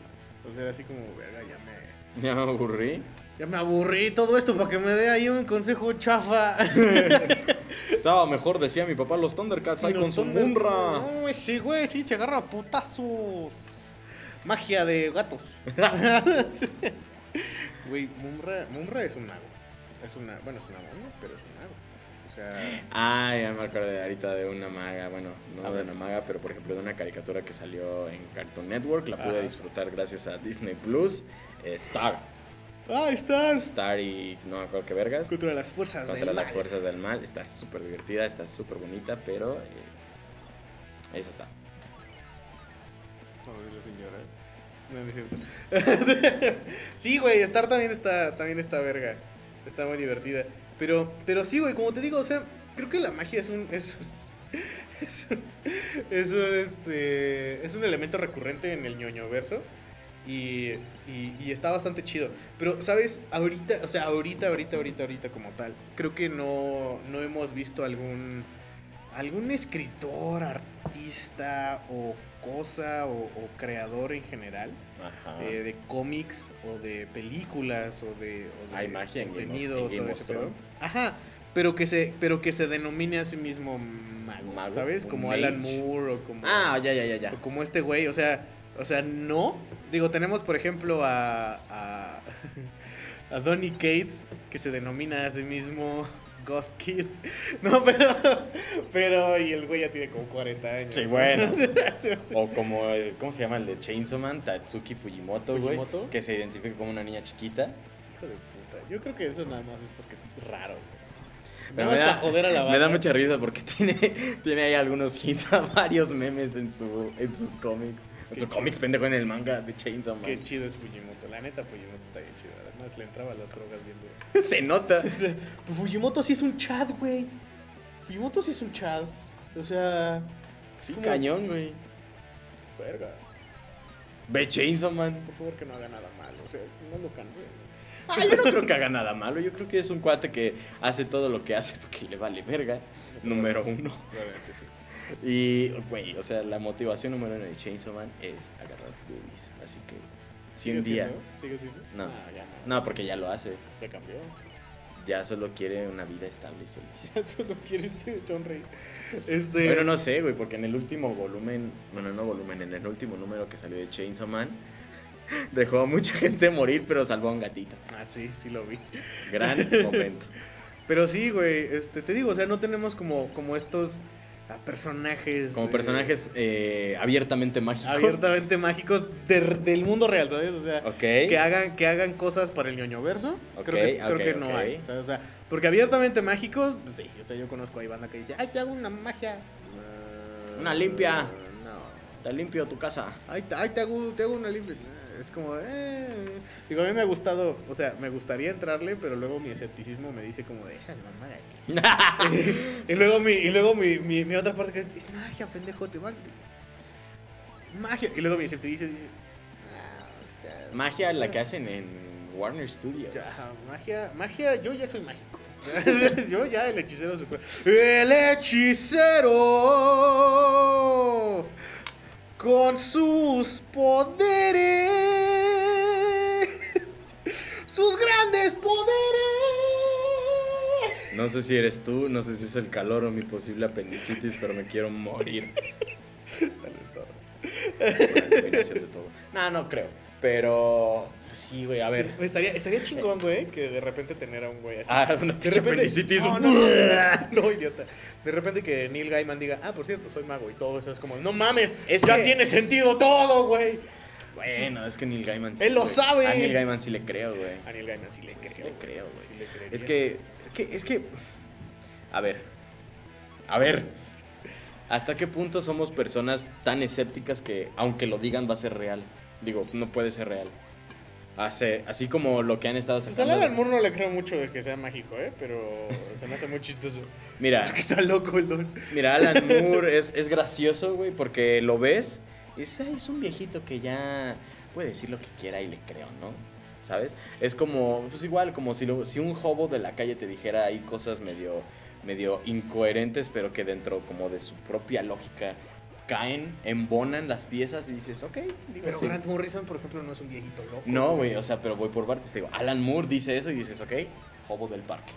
O sea, era así como, verga, ya me... Me aburrí. Ya me aburrí todo esto para que me dé ahí un consejo chafa. Estaba mejor, decía mi papá, los Thundercats ahí Los con su Munra. No, ese güey sí se agarra a putazos. Magia de gatos. Güey, Mumra, Mumra es un mago. Es una, bueno, es una maga, pero es un mago. O sea, Ah, ya me acordé ahorita de una maga, bueno, no de una maga, pero por ejemplo de una caricatura que salió en Cartoon Network, la pude disfrutar gracias a Disney Plus, eh, Star. ¡Ah, Stars! Star y no me acuerdo qué vergas, Contra las fuerzas contra del las mal. fuerzas del mal, está súper divertida, está súper bonita, pero eh, esa está. No, no es cierto. sí, güey, Star también está, también está verga. Está muy divertida. Pero, pero sí, güey, como te digo, o sea, creo que la magia es un. Es, es, un- es un, este, es un elemento recurrente en el ñoño verso. Y, y, y está bastante chido. Pero, ¿sabes? Ahorita, o sea, ahorita, ahorita, ahorita, ahorita como tal, creo que no, no hemos visto algún, algún escritor, artista o cosa o, o creador en general Ajá. eh, de cómics o de películas o de, o de Hay magia en Game of- contenido, en Game todo ese pedo. Ajá, pero que se pero que se denomine a sí mismo mago, Mago, ¿sabes? Como. Alan Moore o como Ah, ya, ya, ya, ya. o como este güey, o sea, o sea, no. Digo, tenemos por ejemplo a a, a Donny Cates que se denomina a sí mismo God Kid. No, pero pero y el güey ya tiene como 40 años. Sí, ¿no? bueno. O como, ¿cómo se llama el de Chainsaw Man? Tatsuki Fujimoto, güey. Que se identifica como una niña chiquita. Hijo de puta. Yo creo que eso nada más es porque es raro, güey. Pero Nada me da, joder a la me da mucha risa porque tiene, tiene ahí algunos hints a varios memes en, su, en sus cómics. En Qué su cómics, pendejo, en el manga de Chainsaw Man. Qué chido es Fujimoto. La neta, Fujimoto está bien chido. Además, le entraba las drogas bien duras. Se nota. Pues Fujimoto sí es un chad, güey. Fujimoto sí es un chad. O sea. Sí, como- cañón, güey. Verga. Ve Chainsaw Man. Por favor, que no haga nada malo. O sea, no lo canse. Ah, yo no creo que haga nada malo. Yo creo que es un cuate que hace todo lo que hace porque le vale verga. Número uno. Probablemente sí. Y, güey, o sea, la motivación número uno de Chainsaw Man es agarrar boobies. Así que, si un ¿Sigue día. ¿Sigue siendo? No. Ah, ya no. No, porque ya lo hace. Ya cambió. Ya solo quiere una vida estable y feliz. Ya solo quieres sonreír. Este. Bueno, no sé, güey, porque en el último volumen, bueno, no volumen, en el último número que salió de Chainsaw Man, dejó a mucha gente morir, pero salvó a un gatito. Ah, sí, sí lo vi. Gran momento. Pero sí, güey, este, te digo, o sea, no tenemos como, como estos ah, personajes. Como eh, personajes eh, abiertamente mágicos. abiertamente mágicos de- del mundo real, ¿sabes? O sea, que hagan, que hagan cosas para el ñoño verso. Creo que, creo que no hay. ¿sabes? O sea, porque abiertamente mágicos, pues sí. O sea, yo conozco ahí banda que dice, ay, te hago una magia. Una limpia. No. Te limpio tu casa. Ay, te- ay, te, hago, te hago una limpia. Es como, eh. Digo, a mí me ha gustado, o sea, me gustaría entrarle, pero luego mi escepticismo me dice como de esas mamadas. y luego mi, y luego mi, mi, mi otra parte que es, es magia, pendejo, te van. Magia. Y luego mi escepticismo dice, ah, Magia la que hacen en Warner Studios. ya, magia, magia, yo ya soy mágico. yo ya el hechicero super. El hechicero con sus poderes. Sus grandes poderes. No sé si eres tú, no sé si es el calor o mi posible apendicitis, pero me quiero morir. Una combinación de todo. No, no creo. Pero sí, güey, a ver. Estaría, estaría chingón, güey, que de repente tener a un güey así. Ah, una de repente. No, no, no, no, idiota. De repente que Neil Gaiman diga, ah, por cierto, soy mago y todo eso es como, no mames, Es ya que- tiene sentido todo, güey. Bueno, es que Neil Gaiman sí, Él lo güey. sabe. A Neil Gaiman sí le creo, güey. A Neil Gaiman sí le Sí, creo. sí le creo, güey. Sí le creería. Es que, es que, es que, a ver, a ver, ¿hasta qué punto somos personas tan escépticas que aunque lo digan va a ser real? Digo, no puede ser real. Hace, así como lo que han estado Pues a sacando. Alan Moore no le creo mucho de que sea mágico, ¿eh? Pero se me hace muy chistoso. Mira, está loco el don. mira, Alan Moore es, es gracioso, güey, porque lo ves y dices, "Ay, es un viejito que ya puede decir lo que quiera y le creo, ¿no? ¿Sabes? Es como, pues igual, como si, lo- si un hobo de la calle te dijera ahí cosas medio, medio incoherentes, pero que dentro como de su propia lógica caen, embonan las piezas y dices, ok, digo, Pero sí. Grant Morrison, por ejemplo, no es un viejito loco. No, güey, o sea, pero voy por partes. Te digo, Alan Moore dice eso y dices, ok, hobo del parque.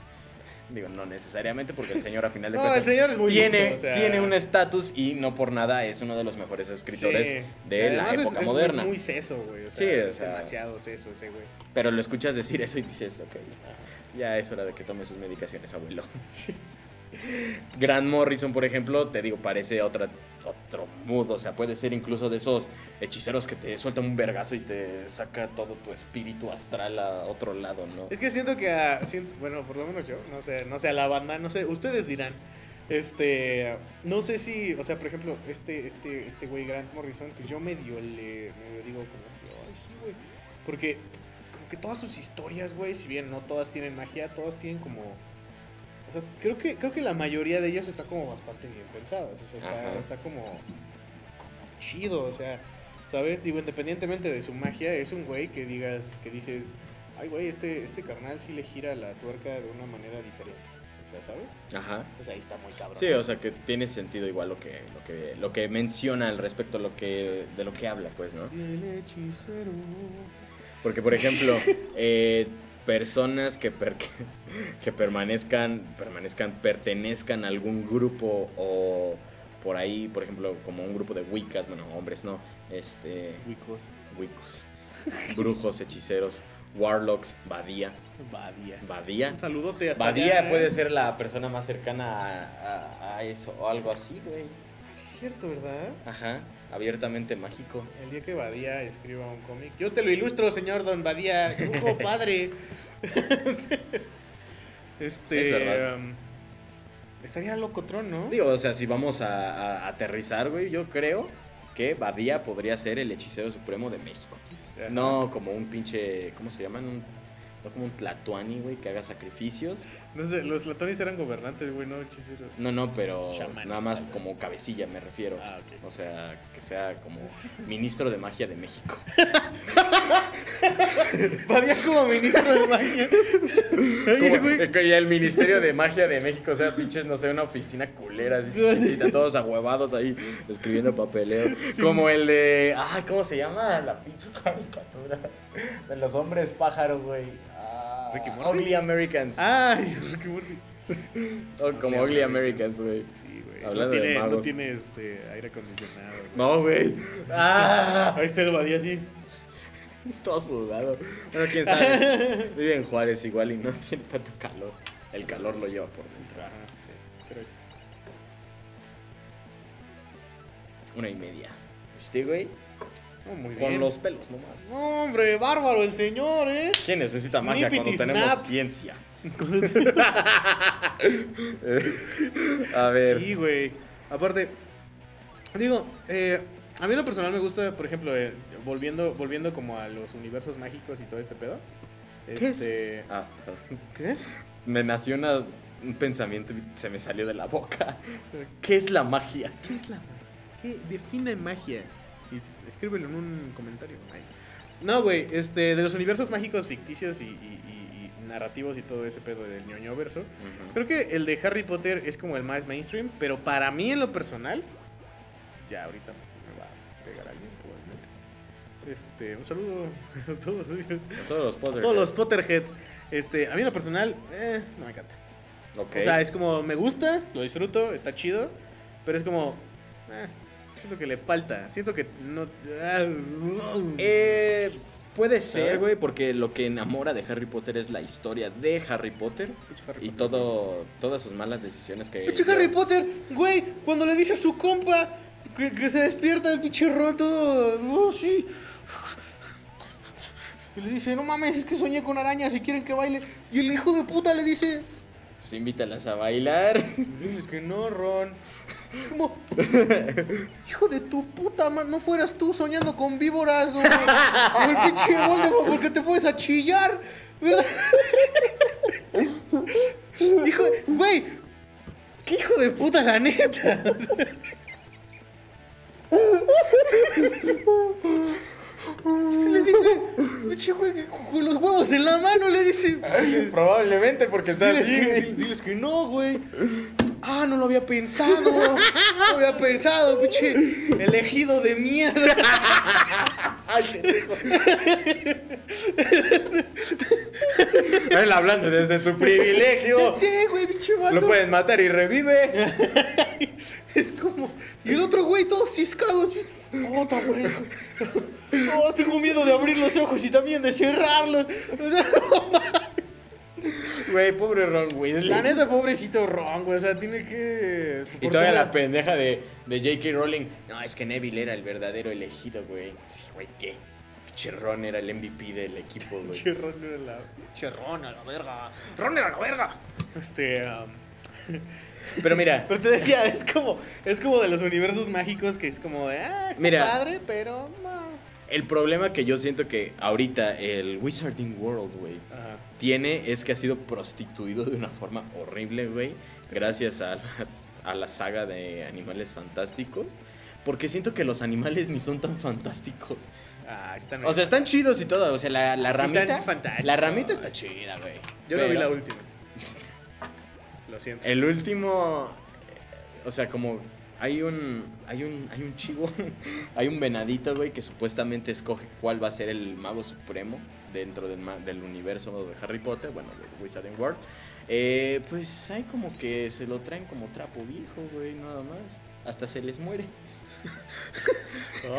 Digo, no necesariamente porque el señor a final de No, cuentas el señor es muy tiene, listo, o sea- tiene un estatus y no por nada es uno de los mejores escritores Sí. de la es- época es- moderna. Es muy seso, güey. O sea, Sí, o es sea- demasiado seso ese güey. Pero lo escuchas decir eso y dices, ok, ya es hora de que tome sus medicaciones, abuelo. Sí. Grant Morrison, por ejemplo, te digo, parece otra, otro mood. O sea, puede ser incluso de esos hechiceros que te sueltan un vergazo y te saca todo tu espíritu astral a otro lado, ¿no? Es que siento que a, bueno, por lo menos yo, no sé, no sé a la banda, no sé, ustedes dirán. Este, no sé si, o sea, por ejemplo, este este este güey Grant Morrison, pues yo medio le medio digo como, ay, sí, güey, porque como que todas sus historias, güey, si bien no todas tienen magia, todas tienen como o sea, creo que creo que la mayoría de ellos está como bastante bien pensadas, o sea, está, como como chido, o sea, ¿sabes? Digo, independientemente de su magia, es un güey que digas, que dices, ay, güey, este, este carnal sí le gira la tuerca de una manera diferente. O sea, ¿sabes? Ajá. O sea, ahí está muy cabrón. Sí, o sea que tiene sentido igual lo que, lo que, lo que menciona al respecto lo que, de lo que habla, pues, ¿no? El hechicero. Porque, por ejemplo, eh, personas que, per- que permanezcan, permanezcan, pertenezcan a algún grupo o por ahí, por ejemplo, como un grupo de Wiccas, bueno, hombres no, este, Wicos. Wiccos, brujos, hechiceros, warlocks, Badía, Badía. Badía. Un saludote hasta Badía allá, ¿eh? puede ser la persona más cercana a, a- a eso o algo así, güey. Sí, es cierto, ¿verdad? Ajá, abiertamente mágico. El día que Badía escriba un cómic. Yo te lo ilustro, señor Don Badía. Dibujo padre. este. Es verdad. um, estaría locotrón, ¿no? Digo, o sea, si vamos a, a aterrizar, güey, yo creo que Badía podría ser el hechicero supremo de México. Ajá. No como un pinche, ¿cómo se llaman? Un, no como un tlatuani, güey, que haga sacrificios. No sé, los latones eran gobernantes, güey, no hechiceros. No, no, pero Chamanes, nada más como cabecilla me refiero. Ah, ok. O sea, que sea como ministro de magia de México. Badía como ministro de magia. Oye, Como- güey. que ya el Ministerio de Magia de México, o sea, pinches, no sé, una oficina culera, así chiquitita, todos ahuevados ahí, escribiendo papeleo. Como el de. Ah, ¿cómo se llama? La pinche caricatura. De los hombres pájaros, güey. Ah, Ricky Morty. Ugly Americans. Ay, Ricky Morty. Oh, como Ugly Americans, güey. Sí, güey. Hablando no de tiene, no magos. tiene este aire acondicionado. No, güey. Ah, Ahí está el Badía así. todo sudado. Bueno, quién sabe. Vive en Juárez igual y no tiene tanto calor. el calor lo lleva por dentro. Ajá, sí. Pero es- Una y media. Este güey, Oh, muy con bien. los pelos nomás. No, hombre, bárbaro el señor, ¿eh? ¿Quién necesita magia cuando tenemos snap. ciencia? A ver. Sí, güey. Aparte, digo, eh, a mí en lo personal me gusta, por ejemplo, eh, volviendo, volviendo como a los universos mágicos y todo este pedo. ¿Qué es? Este, Ah, ¿Qué? me nació una- un pensamiento y se me salió de la boca. ¿Qué es la magia? ¿Qué es la magia? ¿Qué define magia? Escríbelo en un comentario. Ay. No, güey, este, de los universos mágicos ficticios y, y- y- y narrativos y todo ese pedo del ñoño verso. Creo que el de Harry Potter es como el más mainstream, pero para mí en lo personal, ya ahorita me va a pegar alguien probablemente. Este, un saludo a todos. A todos los A Potterheads. todos los Potterheads. Este, a mí en lo personal, eh, no me encanta. O sea, es como, me gusta, lo disfruto, está chido, pero es como, eh, siento que le falta, siento que no... ah, Eh, puede ser, güey, porque lo que enamora de Harry Potter es la historia de Harry Potter Harry y Potter. todo, todas sus malas decisiones que. Pinche Harry Potter, güey, cuando le dice a su compa que, que se despierta el pinche todo, oh, sí. Y le dice, no mames, es que soñé con arañas y quieren que baile. Y el hijo de puta le dice, Pues invítalas a bailar. diles que no, Ron. Es como, hijo de tu puta madre, no fueras tú soñando con víboras o, o el pinche Voldemort porque te pones a chillar, ¿verdad? Hijo, de- güey, qué hijo de puta la neta. Se le dice, pinche güey, con los huevos en la mano le dice. Probablemente porque está así. diles que no, güey. Ah, no lo había pensado. No lo había pensado, pinche elegido de mierda. Ay. Él hablando desde su privilegio. Sí, güey, pinche. Lo pueden matar y revive. Es como. Y el otro güey todo ciscado. así, Oh, está güey. Oh, tengo miedo de abrir los ojos y también de cerrarlos. O sea, Güey, pobre Ron Weasley. la neta, pobrecito Ron, güey. O sea, tiene que. Y todavía la pendeja de, de J.K. Rowling. No, es que Neville era el verdadero elegido, güey. Sí, güey, ¿qué? Pinche Ron era el MVP del equipo, güey. Pinche Ron era la. Pinche Ron a la verga. Ron era la verga. Este. um, Pero mira, Pero te decía, es como, es como de los universos mágicos que es como de, ah, está Mira. padre, pero no. el problema que yo siento que ahorita el Wizarding World, güey, tiene es que ha sido prostituido de una forma horrible, güey. Gracias a, la- a la saga de animales fantásticos. Porque siento que los animales ni son tan fantásticos. Ah, están O sea, están chidos y todo. O sea, la, la están ramita. La ramita está chida, güey. Yo no vi la última. Lo siento. El último, eh, o sea, como hay un, hay un, hay un chivo, hay un venadito, güey, que supuestamente escoge cuál va a ser el mago supremo dentro del, ma- del universo de Harry Potter, bueno, de Wizarding World. Eh, pues hay como que se lo traen como trapo viejo, güey, nada más. Hasta se les muere.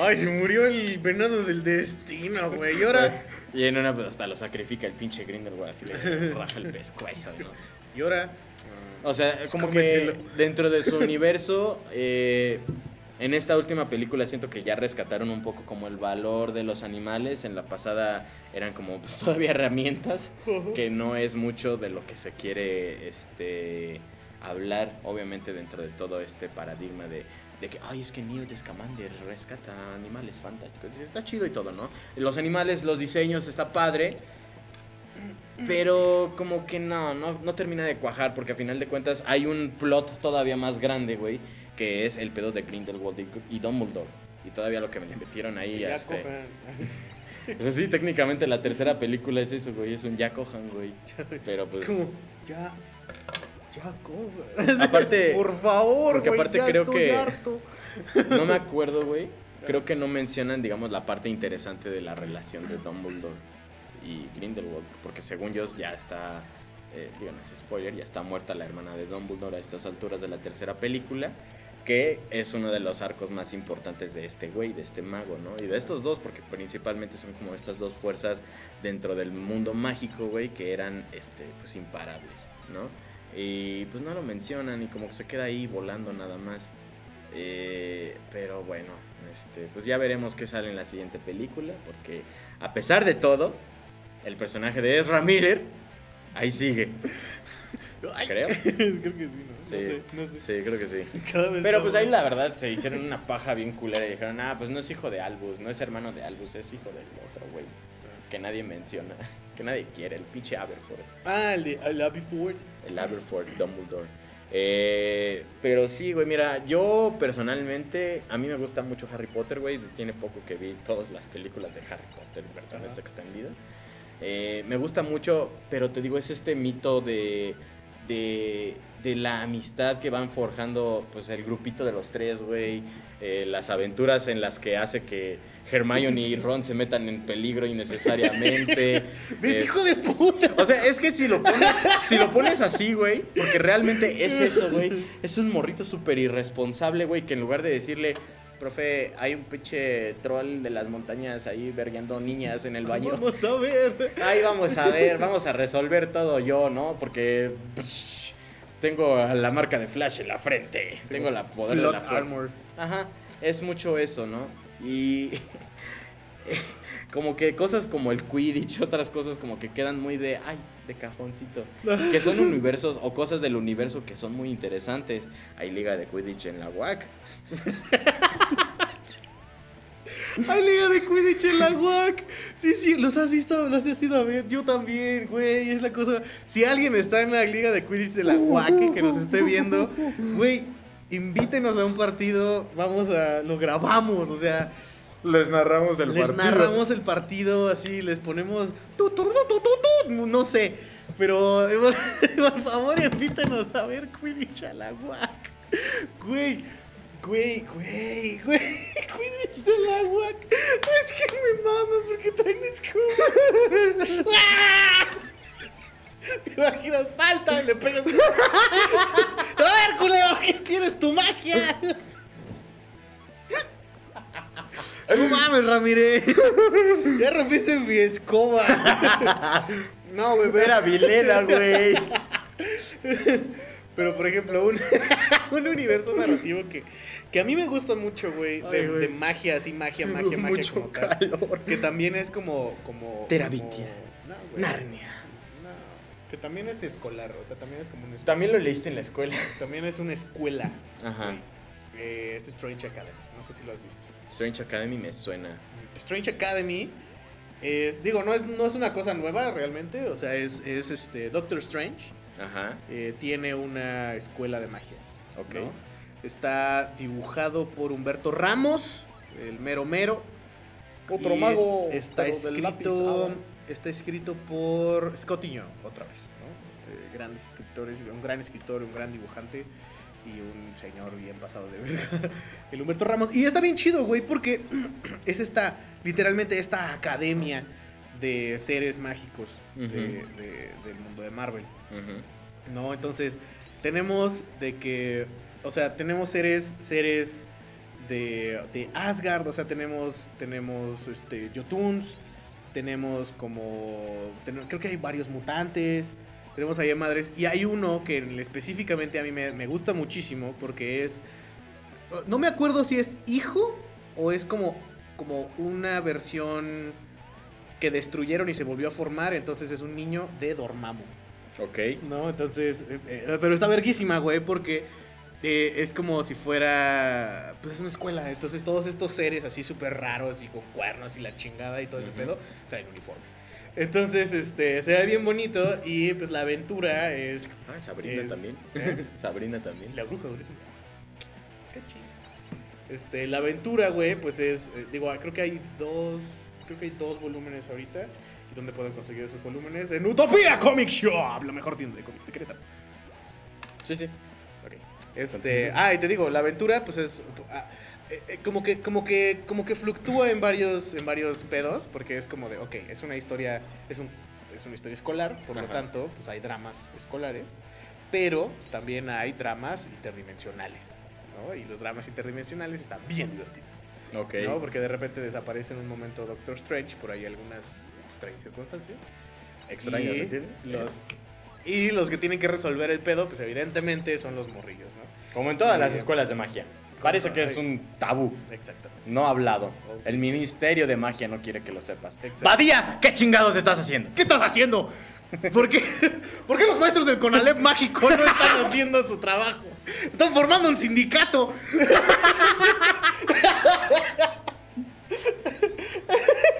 Ay, se murió el venado del destino, güey. Y ahora, Y en una, pues hasta lo sacrifica el pinche Grindelwald, así le raja el pescuezo, ¿no? y ahora. O sea, como que dentro de su universo, eh, en esta última película siento que ya rescataron un poco como el valor de los animales. En la pasada eran como pues, todavía herramientas, que no es mucho de lo que se quiere este, hablar, obviamente dentro de todo este paradigma de, de que, ay, es que Newt Scamander rescata animales fantásticos. Está chido y todo, ¿no? Los animales, los diseños, está padre. Pero como que no, no, no termina de cuajar porque a final de cuentas hay un plot todavía más grande, güey, que es el pedo de Grindelwald y, y Dumbledore. Y todavía lo que me le metieron ahí ya hasta... cojan. Pues sí, técnicamente la tercera película es eso, güey, es un ya cojan, güey. Pero pues... Como, ya. Ya cojan. Aparte- Por favor, porque güey, aparte ya creo estoy que- harto. No me acuerdo, güey. Creo que no mencionan, digamos, la parte interesante de la relación de Dumbledore y Grindelwald. Porque según yo ya está, eh, díganos spoiler, ya está muerta la hermana de Dumbledore a estas alturas de la tercera película. Que es uno de los arcos más importantes de este güey, de este mago, ¿no? Y de estos dos, porque principalmente son como estas dos fuerzas dentro del mundo mágico, güey, que eran, este, pues, imparables. ¿no? Y pues no lo mencionan y como que se queda ahí volando nada más. Eh, pero bueno, este, pues ya veremos qué sale en la siguiente película, porque a pesar de todo, el personaje de Ezra Miller ahí sigue. Creo. creo que sí, ¿no? Sí, No sé, no sé. sí, creo que sí. Pero pues ahí la verdad se hicieron una paja bien culera y dijeron, ah, pues no es hijo de Albus, no es hermano de Albus, es hijo del otro, güey. Que nadie menciona, que nadie quiere, el pinche Aberford. Ah, el de el Abbey Ford. El Aberford Dumbledore. Eh, pero sí, güey, mira, yo personalmente, a mí me gusta mucho Harry Potter, güey. Tiene poco que vi todas las películas de Harry Potter, versiones extendidas. Eh, me gusta mucho, pero te digo, es este mito de, de, de la amistad que van forjando, pues, el grupito de los tres, güey. Eh, las aventuras en las que hace que Hermione y Ron se metan en peligro innecesariamente. ¿Ves, Eh, hijo de puta? o sea, es que si lo pones, si lo pones así, güey, porque realmente es eso, güey. Es un morrito súper irresponsable, güey, que en lugar de decirle, profe, hay un pinche troll de las montañas ahí vergueando niñas en el baño. Vamos a ver. Ahí vamos a ver, vamos a resolver todo yo, ¿no? Porque psh, tengo la marca de Flash en la frente. Tengo la poder de la fuerza. armor. Ajá, es mucho eso, ¿no? Y como que cosas como el Quidditch, otras cosas como que quedan muy de, ay, de cajoncito. Que son universos o cosas del universo que son muy interesantes. Hay liga de Quidditch en la UAC. Hay liga de Quidditch en la UAC. Sí, sí, ¿los has visto? ¿Los has ido a ver? Yo también, güey. Es la cosa. Si alguien está en la liga de Quidditch de la UAC que nos esté viendo, güey, invítenos a un partido. Vamos a. Lo grabamos, o sea. Les narramos el les narramos el partido así, les ponemos. no sé. Pero por, favor, invítenos a ver Quidditch a la UAC. Güey, güey, güey, güey. Quidditch de la UAC. Es que me mama porque traen escudo. ¿Te imaginas? Falta y le pegas. A ver, culero, ¿qué quieres? ¿Tu magia? No mames, Ramírez. Ya rompiste mi escoba. No, güey, pero- Era Vileda, güey. Pero, por ejemplo, un, un universo narrativo que, que a mí me gusta mucho, güey, de, de magia, así, magia, magia, magia. Mucho como tal. calor. Que también es como. como Terabitia. No. Narnia. No, que también es escolar, o sea, también es como un. También lo leíste en la escuela. También es una escuela. Ajá. Eh, es Strange Academy. No sé si lo has visto. Strange Academy me suena. Strange Academy es, digo, no es, no es una cosa nueva realmente, o sea, es, es este, Doctor Strange Ajá. eh, tiene una escuela de magia. Ok. ¿no? Está dibujado por Humberto Ramos, el mero mero. Otro Y mago, Está lápiz, escrito, está escrito por Scott Iño, otra vez. ¿no? Eh, grandes escritores, un gran escritor, un gran dibujante y un señor bien pasado de verga. El Humberto Ramos. Y está bien chido, güey, porque es esta, literalmente esta academia de seres mágicos de- de- del mundo de Marvel. ¿no? Entonces, tenemos de que, o sea, tenemos seres, seres de, de Asgard, o sea, tenemos, tenemos, este, Jotuns, tenemos como, creo que hay varios mutantes, tenemos ahí a madres, y hay uno que específicamente a mí me, me gusta muchísimo porque es, no me acuerdo si es hijo o es como, como una versión que destruyeron y se volvió a formar, entonces es un niño de Dormammu. Ok. No, entonces. eh, eh, pero está verguísima, güey, porque eh, es como si fuera. Pues es una escuela. Entonces todos estos seres así súper raros y con cuernos y la chingada y todo ese pedo traen uniforme. Entonces, este, se ve bien bonito y pues la aventura es. Ah, Sabrina Es- también. ¿eh? Sabrina también. La bruja adolescente. Qué chido. Este, la aventura, güey, pues es. eh, digo, creo que hay dos. Creo que hay dos volúmenes ahorita. ¿Y dónde pueden conseguir esos volúmenes? En Utopía Comic Shop, la mejor tienda de cómics de Querétaro. Sí, sí. Ok. Este, ah, y te digo, la aventura, pues es ah, como que, como que, como que fluctúa en varios, en varios pedos, porque es como de, ok, es una historia, es un, es una historia escolar, por lo Ajá. tanto, pues hay dramas escolares, pero también hay dramas interdimensionales, ¿no? Y los dramas interdimensionales están bien divertidos, Ok. ¿no? Porque de repente desaparece en un momento Doctor Strange por ahí algunas extrañas circunstancias. Extraño, Y. Los, Y los que tienen que resolver el pedo, pues evidentemente son los morrillos, ¿no? Como en todas las bien. escuelas de magia. Parece que es un tabú. Exactamente. No hablado. El Ministerio de Magia no quiere que lo sepas. ¡Badía! ¿Qué chingados estás haciendo? ¿Qué estás haciendo? ¿Por qué, ¿Por qué los maestros del Conalep mágico no están haciendo su trabajo? Están formando un sindicato.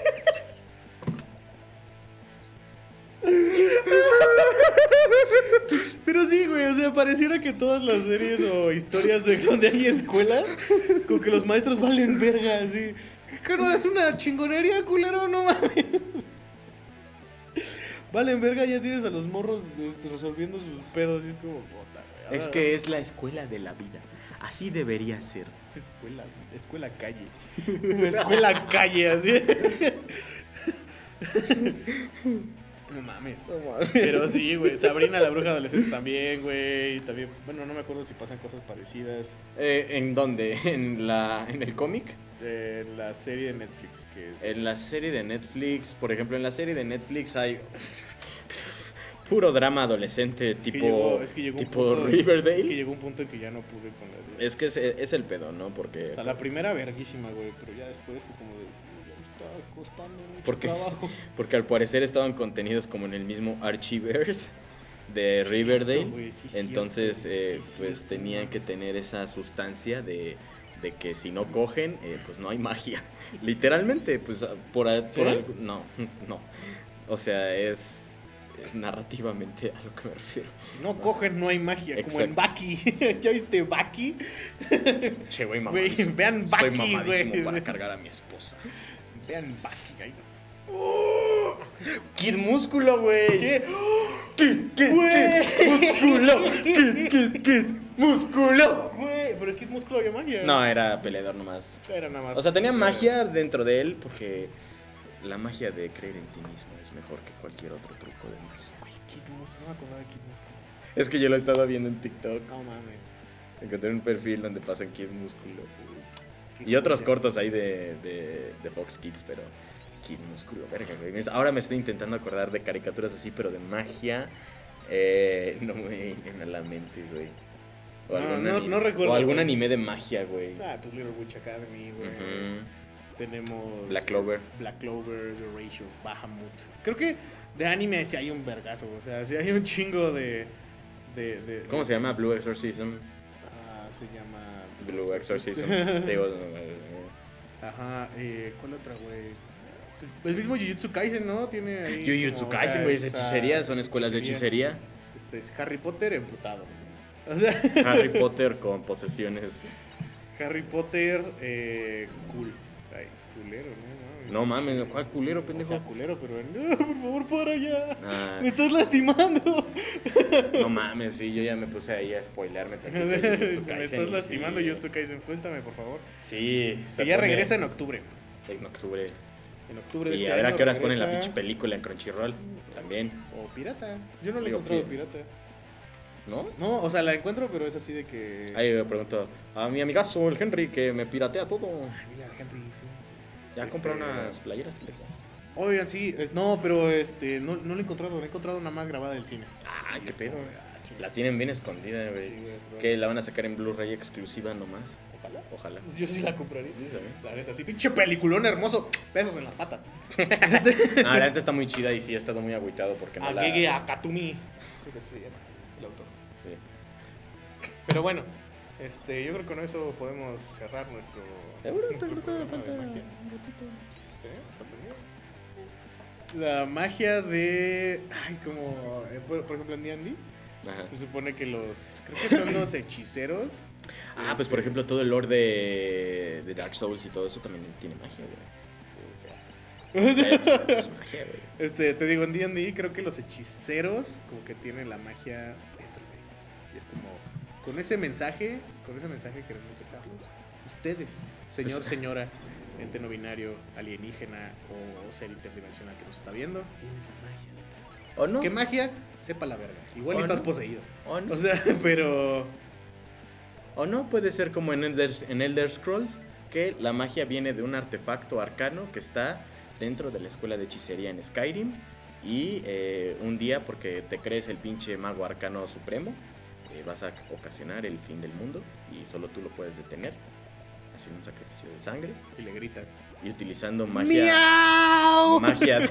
Pero sí, güey, o sea, pareciera que todas las series o historias de donde hay escuelas, como que los maestros valen verga, así. No es una chingonería, culero, no mames. Valen verga, ya tienes a los morros este, resolviendo sus pedos y es como puta, güey. Es que es la escuela de la vida. Así debería ser. Escuela, escuela calle. escuela calle, así. No mames. Pero sí, güey. Sabrina la bruja adolescente también, güey. También, bueno, no me acuerdo si pasan cosas parecidas. Eh, ¿En dónde? ¿En, la, ¿En el cómic? De la serie de Netflix que. En la serie de Netflix, por ejemplo, en la serie de Netflix hay puro drama adolescente Es que tipo, llegó- es que llegó un tipo punto- Riverdale. Es que llegó un punto en que ya no pude con la. Es que es, es el pedo, ¿no? Porque... O sea, la primera verguísima, güey. Pero ya después fue como de. Ya me estaba costando mucho ¿Por qué? trabajo. Porque al parecer estaban contenidos como en el mismo Archivers de Riverdale. sí, Entonces, cierto, eh, sí, pues tenían no que tener esa sustancia de, de que si no cogen, eh, pues no hay magia. Literalmente, pues ah, por, algo- No, no. O sea, es, narrativamente a lo que me refiero. Si no cogen, no hay magia. Como en. Baki. ¿Ya viste Baki? Che, güey, vean Estoy Baki, mamadísimo güey. para cargar a mi esposa. Vean Baki. ahí. Kid Músculo, güey. ¿Qué? Kid, Kid, Güey. Kid Músculo. Kid, Kid, Kid Músculo. Güey, pero Kid Músculo había magia. No, era peleador nomás. Era nada más. O sea, tenía magia dentro de él porque la magia de creer en ti mismo es mejor que cualquier otro truco de magia. Güey, Kid Músculo. No me acordaba de Kid Músculo. Es que yo lo he estado viendo en TikTok. No mames. Encontré un perfil donde pasan Kid Músculo. Qué Y otros cortos ahí de, de, de Fox Kids, pero Kid Músculo, verga, güey. Ahora me estoy intentando acordar de caricaturas así, pero de magia. Eh, no me vienen a la mente, güey. O, No, algún no- ani- no recuerdo, o algún anime de magia, güey. Ah, pues Little Witch Academy, güey. Tenemos. Black Clover. Black Clover, The Ratio, Bahamut. Creo que de anime sí hay un vergazo. O sea, sí hay un chingo de. de, de- ¿Cómo se llama? Blue Exorcism. Ah, se llama. Blue Exorcism. Digo, Ajá, eh, ¿cuál otra, güey? El mismo Jujutsu Kaisen, ¿no? Tiene ahí. Jujutsu como, o Kaisen, sea, güey, es esta- hechicería, son escuelas de hechicería. Este es Harry Potter emputado. O sea, Harry Potter con posesiones. Harry Potter, eh, cool. Ay, culero, ¿no? No mames, ¿cuál culero, O pendejo? sea, culero, pero no, por favor, para allá. Ah, Me estás lastimando. no mames, sí, yo ya me puse ahí a Jujutsu Me estás lastimando, sí. Jujutsu Kaisen. Suéltame, por favor. Sí, Que ya pone regresa en octubre. en octubre. En octubre de Y este a ver a qué horas ponen la pinche película en Crunchyroll. También, O pirata. Yo no la he encontrado pi- pirata. ¿no? No, o sea, la encuentro, pero es así de que. Ahí me pregunto a mi amigazo, el Henry, que me piratea todo. Ay, dile al Henry, sí. Ya Este- compró unas playeras, pendejo. Oigan, sí, no, pero este, no, no lo he encontrado, la he encontrado una más grabada del cine. Ay, Y qué pedo. como ah. La tienen bien escondida, güey. Sí, que la van a sacar en Blu-ray exclusiva nomás. Ojalá. Ojalá. Yo sí la compraría. Sí. La neta, sí, pinche peliculón hermoso. Pesos en las patas. No, la neta está muy chida y sí he estado muy agüitado porque no la... Agege Akatumi. Creo que se llama el autor. Sí. Pero bueno, este, yo creo que con eso podemos cerrar nuestro, Seguro, nuestro seguro, programa de falta- magia. ¿Sí? La magia de. Ay, como. eh, por, por ejemplo, en D&D se supone que los. Creo que son los hechiceros. Ah, pues por ejemplo todo el lore de, de Dark Souls y todo eso también tiene magia, güey. Es magia, güey. Este, te digo, en D&D creo que los hechiceros como que tienen la magia dentro de ellos. Y es como, con ese mensaje, con ese mensaje queremos dejarlos. Ustedes, señor, Es- señora, ente no binario, alienígena o ser interdimensional que nos está viendo, tienes la magia dentro. ¿O no? ¿Qué magia? Sepa la verga. Igual ¿O y estás no? poseído. ¿O no? O sea, pero... ¿O no? Puede ser como en Elder, en Elder Scrolls, que la magia viene de un artefacto arcano que está dentro de la escuela de hechicería en Skyrim Y eh, un día, porque te crees el pinche mago arcano supremo, eh, vas a ocasionar el fin del mundo y solo tú lo puedes detener. Haciendo un sacrificio de sangre Y le gritas. y utilizando magia. ¡Miau! Magia.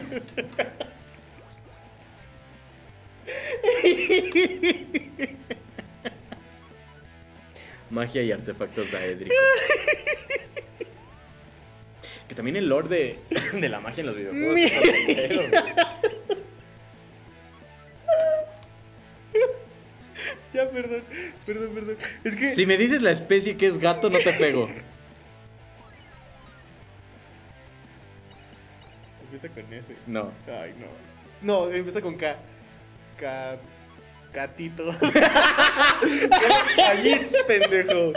Magia y artefactos daédricos. Que también el lore de, de la magia en los videojuegos. Ya, perdón. Perdón, perdón. Es que. Si me dices la especie que es gato, no te pego. Empieza con S. No. Ay, no. No, empieza con K. K. Catito. Callits, pendejo.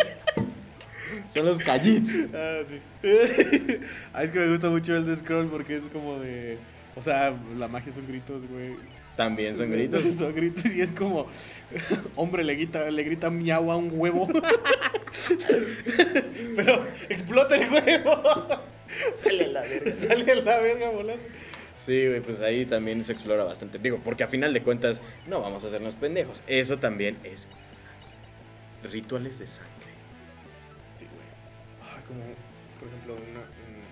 Son los callits. Ah, sí. ah, es que me gusta mucho el de Scroll porque es como de. O sea, la magia son gritos, güey. También son gritos. Son gritos y es como. Hombre le grita, le grita miau a un huevo. Pero explota el huevo. Sale la verga. Sale a la verga volando. Sí, güey, pues ahí también se explora bastante. Digo, porque a final de cuentas no vamos a hacernos pendejos. Eso también es rituales de sangre. Sí, güey. Ay, como, por ejemplo, una. un-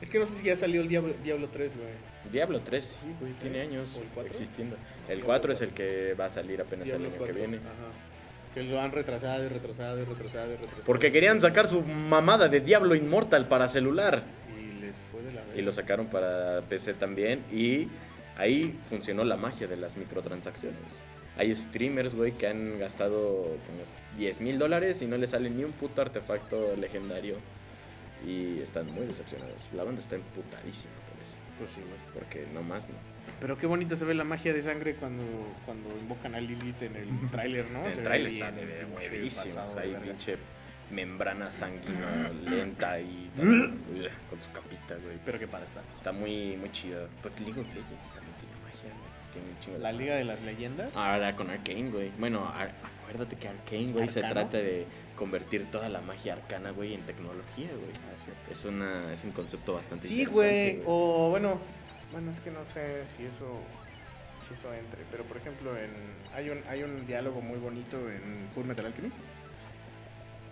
Es que no sé si ya salió el Diablo, Diablo 3, güey. Diablo 3, sí, güey, tiene años ¿O el existiendo. El Diablo 4 es el que va a salir apenas el año 4, que viene. Ajá. Que lo han retrasado y retrasado y retrasado y retrasado. Porque querían sacar su mamada de Diablo Inmortal para celular. Y les fue de la verga. Y lo sacaron para PC también. Y ahí funcionó la magia de las microtransacciones. Hay streamers, güey, que han gastado como 10 mil dólares y no les sale ni un puto artefacto legendario. Y están muy decepcionados. La banda está emputadísima. Pues sí, güey. Porque no más no. Pero qué bonita se ve la magia de sangre cuando, cuando invocan a Lilith en el tráiler, ¿no? El bien está de ver- pasado o sea, hay pinche membrana sanguinolenta y con su capita, güey. Pero qué padre está. Está muy, muy chido. Pues League of Legends también tiene magia, güey. Tiene un chingo La Liga de las Leyendas. Ahora con Arkane, güey. Bueno, ar- acuérdate que Arkane, güey, se trata de convertir toda la magia arcana, güey, en tecnología, güey. Ah, es cierto. Es, una, es un concepto bastante Sí, interesante, güey. O bueno, bueno, es que no sé si eso, si eso entre. Pero por ejemplo, en, hay, un, hay un diálogo muy bonito en Full Metal Alchemist.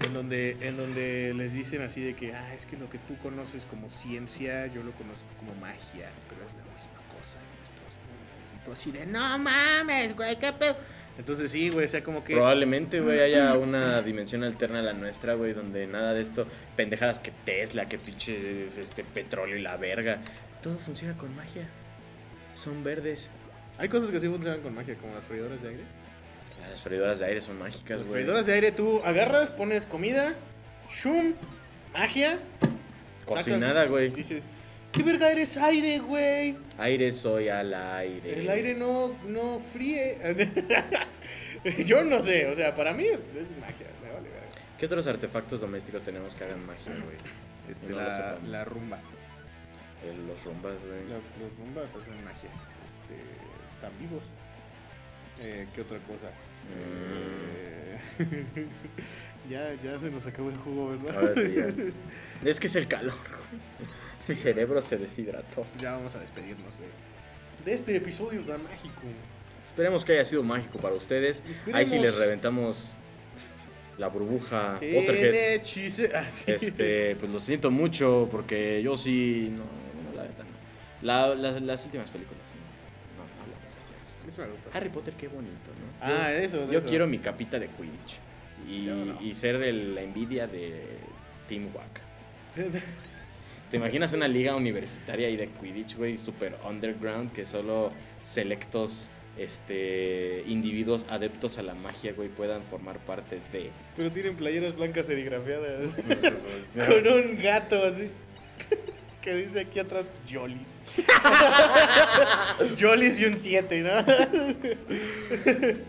En donde, en donde les dicen así de que, ah, es que lo que tú conoces como ciencia, yo lo conozco como magia, pero es la misma cosa en nuestros mundos. Y tú así de, no mames, güey, qué pedo. Entonces sí, güey, o sea, como que... Probablemente, güey, haya una dimensión alterna a la nuestra, güey, donde nada de esto, pendejadas que Tesla, que pinche este petróleo y la verga, todo funciona con magia. Son verdes. Hay cosas que sí funcionan con magia, como las freidoras de aire. Las freidoras de aire son mágicas, Las güey. freidoras de aire tú agarras, pones comida, shum, magia. Cocinada, güey. Dices, ¿qué verga eres aire, güey? Aire soy al aire. El aire no, no fríe. Yo no sé, o sea, para mí es, es magia, me vale verga. ¿Qué otros artefactos domésticos tenemos que hagan magia, güey? Este, No la, rumba. Eh, Los rumbas, güey. La- los rumbas hacen magia. Este, están vivos. Eh, ¿Qué otra cosa? Mm. Eh, ya, ya se nos acabó el jugo, ¿verdad? Ahora sí, ya. Es que es el calor, güey. Mi cerebro se deshidrató. ya vamos a despedirnos de, de este episodio tan mágico. Esperemos que haya sido mágico para ustedes. Esperemos. Ahí sí les reventamos la burbuja hechice- ah. Este, pues lo siento mucho porque yo sí. No, no, la verdad no. La- las, las últimas películas. No, no, hablamos de. Eso me gusta. Harry Potter, qué bonito, ¿no? Ah, Yo- eso, de Yo eso. quiero mi capita de Quidditch. Y, Yo no. y ser el- la envidia de Team Wack. ¿Te imaginas una liga universitaria ahí de Quidditch, güey? Super underground, que solo selectos este, individuos adeptos a la magia, güey, puedan formar parte de. Pero tienen playeras blancas serigrafiadas. Pues, Con un gato así. Que dice aquí atrás Jolis. Jolis y un 7, ¿no?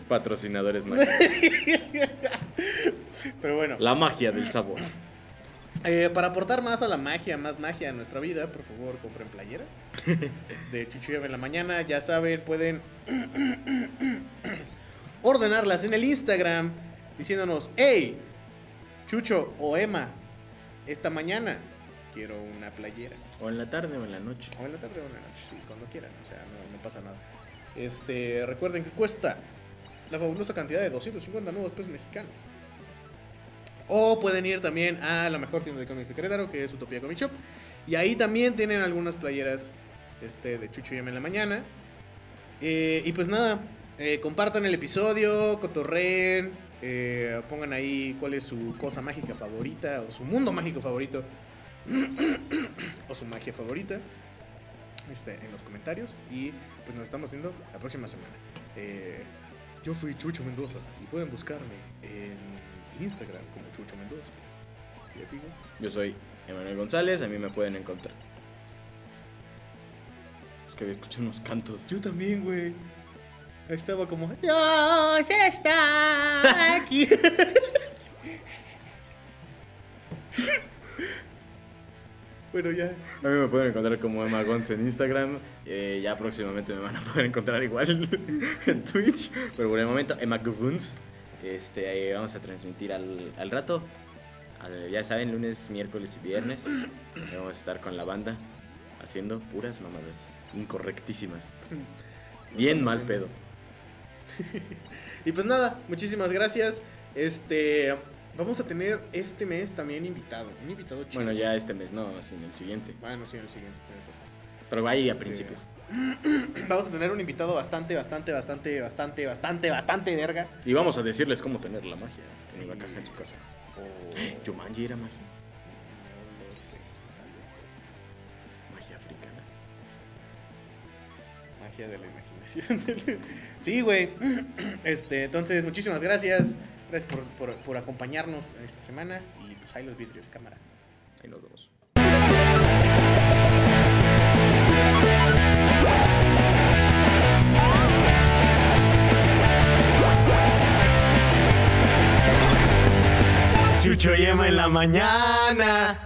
Patrocinadores mágicos. Pero bueno, La magia del sabor. Eh, para aportar más a la magia, más magia a nuestra vida, por favor, compren playeras. De Chucho y Eva en la mañana, ya saben, pueden ordenarlas en el Instagram diciéndonos, hey, Chucho o Emma, esta mañana quiero una playera. O en la tarde o en la noche. O en la tarde o en la noche, sí, cuando quieran, o sea, no, no pasa nada. Este, recuerden que cuesta la fabulosa cantidad de 250 nuevos pesos mexicanos. O pueden ir también a la mejor tienda de cómics de que es Utopía Comic Shop. Y ahí también tienen algunas playeras este, de Chucho y en la mañana. Eh, y pues nada, eh, compartan el episodio, cotorreen, eh, pongan ahí cuál es su cosa mágica favorita o su mundo mágico favorito o su magia favorita este, en los comentarios. Y pues nos estamos viendo la próxima semana. Yo fui Chucho Mendoza y pueden buscarme en Instagram como Chucho Mendoza. ¿Y a ti, güey? Yo soy Emanuel González, a mí me pueden encontrar. Es que había escuchado unos cantos. Yo también, güey. Ahí estaba como, Dios está aquí. bueno, ya. A mí me pueden encontrar como Emma Gonz en Instagram. eh, ya próximamente me van a poder encontrar igual en Twitch. Pero por el momento, Emma Guvuns. Este, ahí vamos a transmitir al, al rato. Al- ya saben, lunes, miércoles y viernes. Vamos a estar con la banda haciendo puras mamadas. Incorrectísimas. Bien mal pedo. Y pues nada, muchísimas gracias. Este, vamos a tener este mes también invitado. Un invitado chido. Bueno, ya este mes, no, sino el siguiente. Bueno, sí, el siguiente. razón. Pero ahí a Este, principios. Vamos a tener un invitado bastante, bastante, bastante, bastante, bastante, bastante verga. Y vamos a decirles cómo tener la magia en la caja en su casa. O... Jumanji era magia. No lo sé. Magia africana. Magia de la imaginación. sí, güey. Este, entonces, muchísimas gracias. Gracias por, por, por acompañarnos en esta semana. Y pues ahí los vidrios, cámara. Ahí nos vemos. Chucho y Emma en la mañana.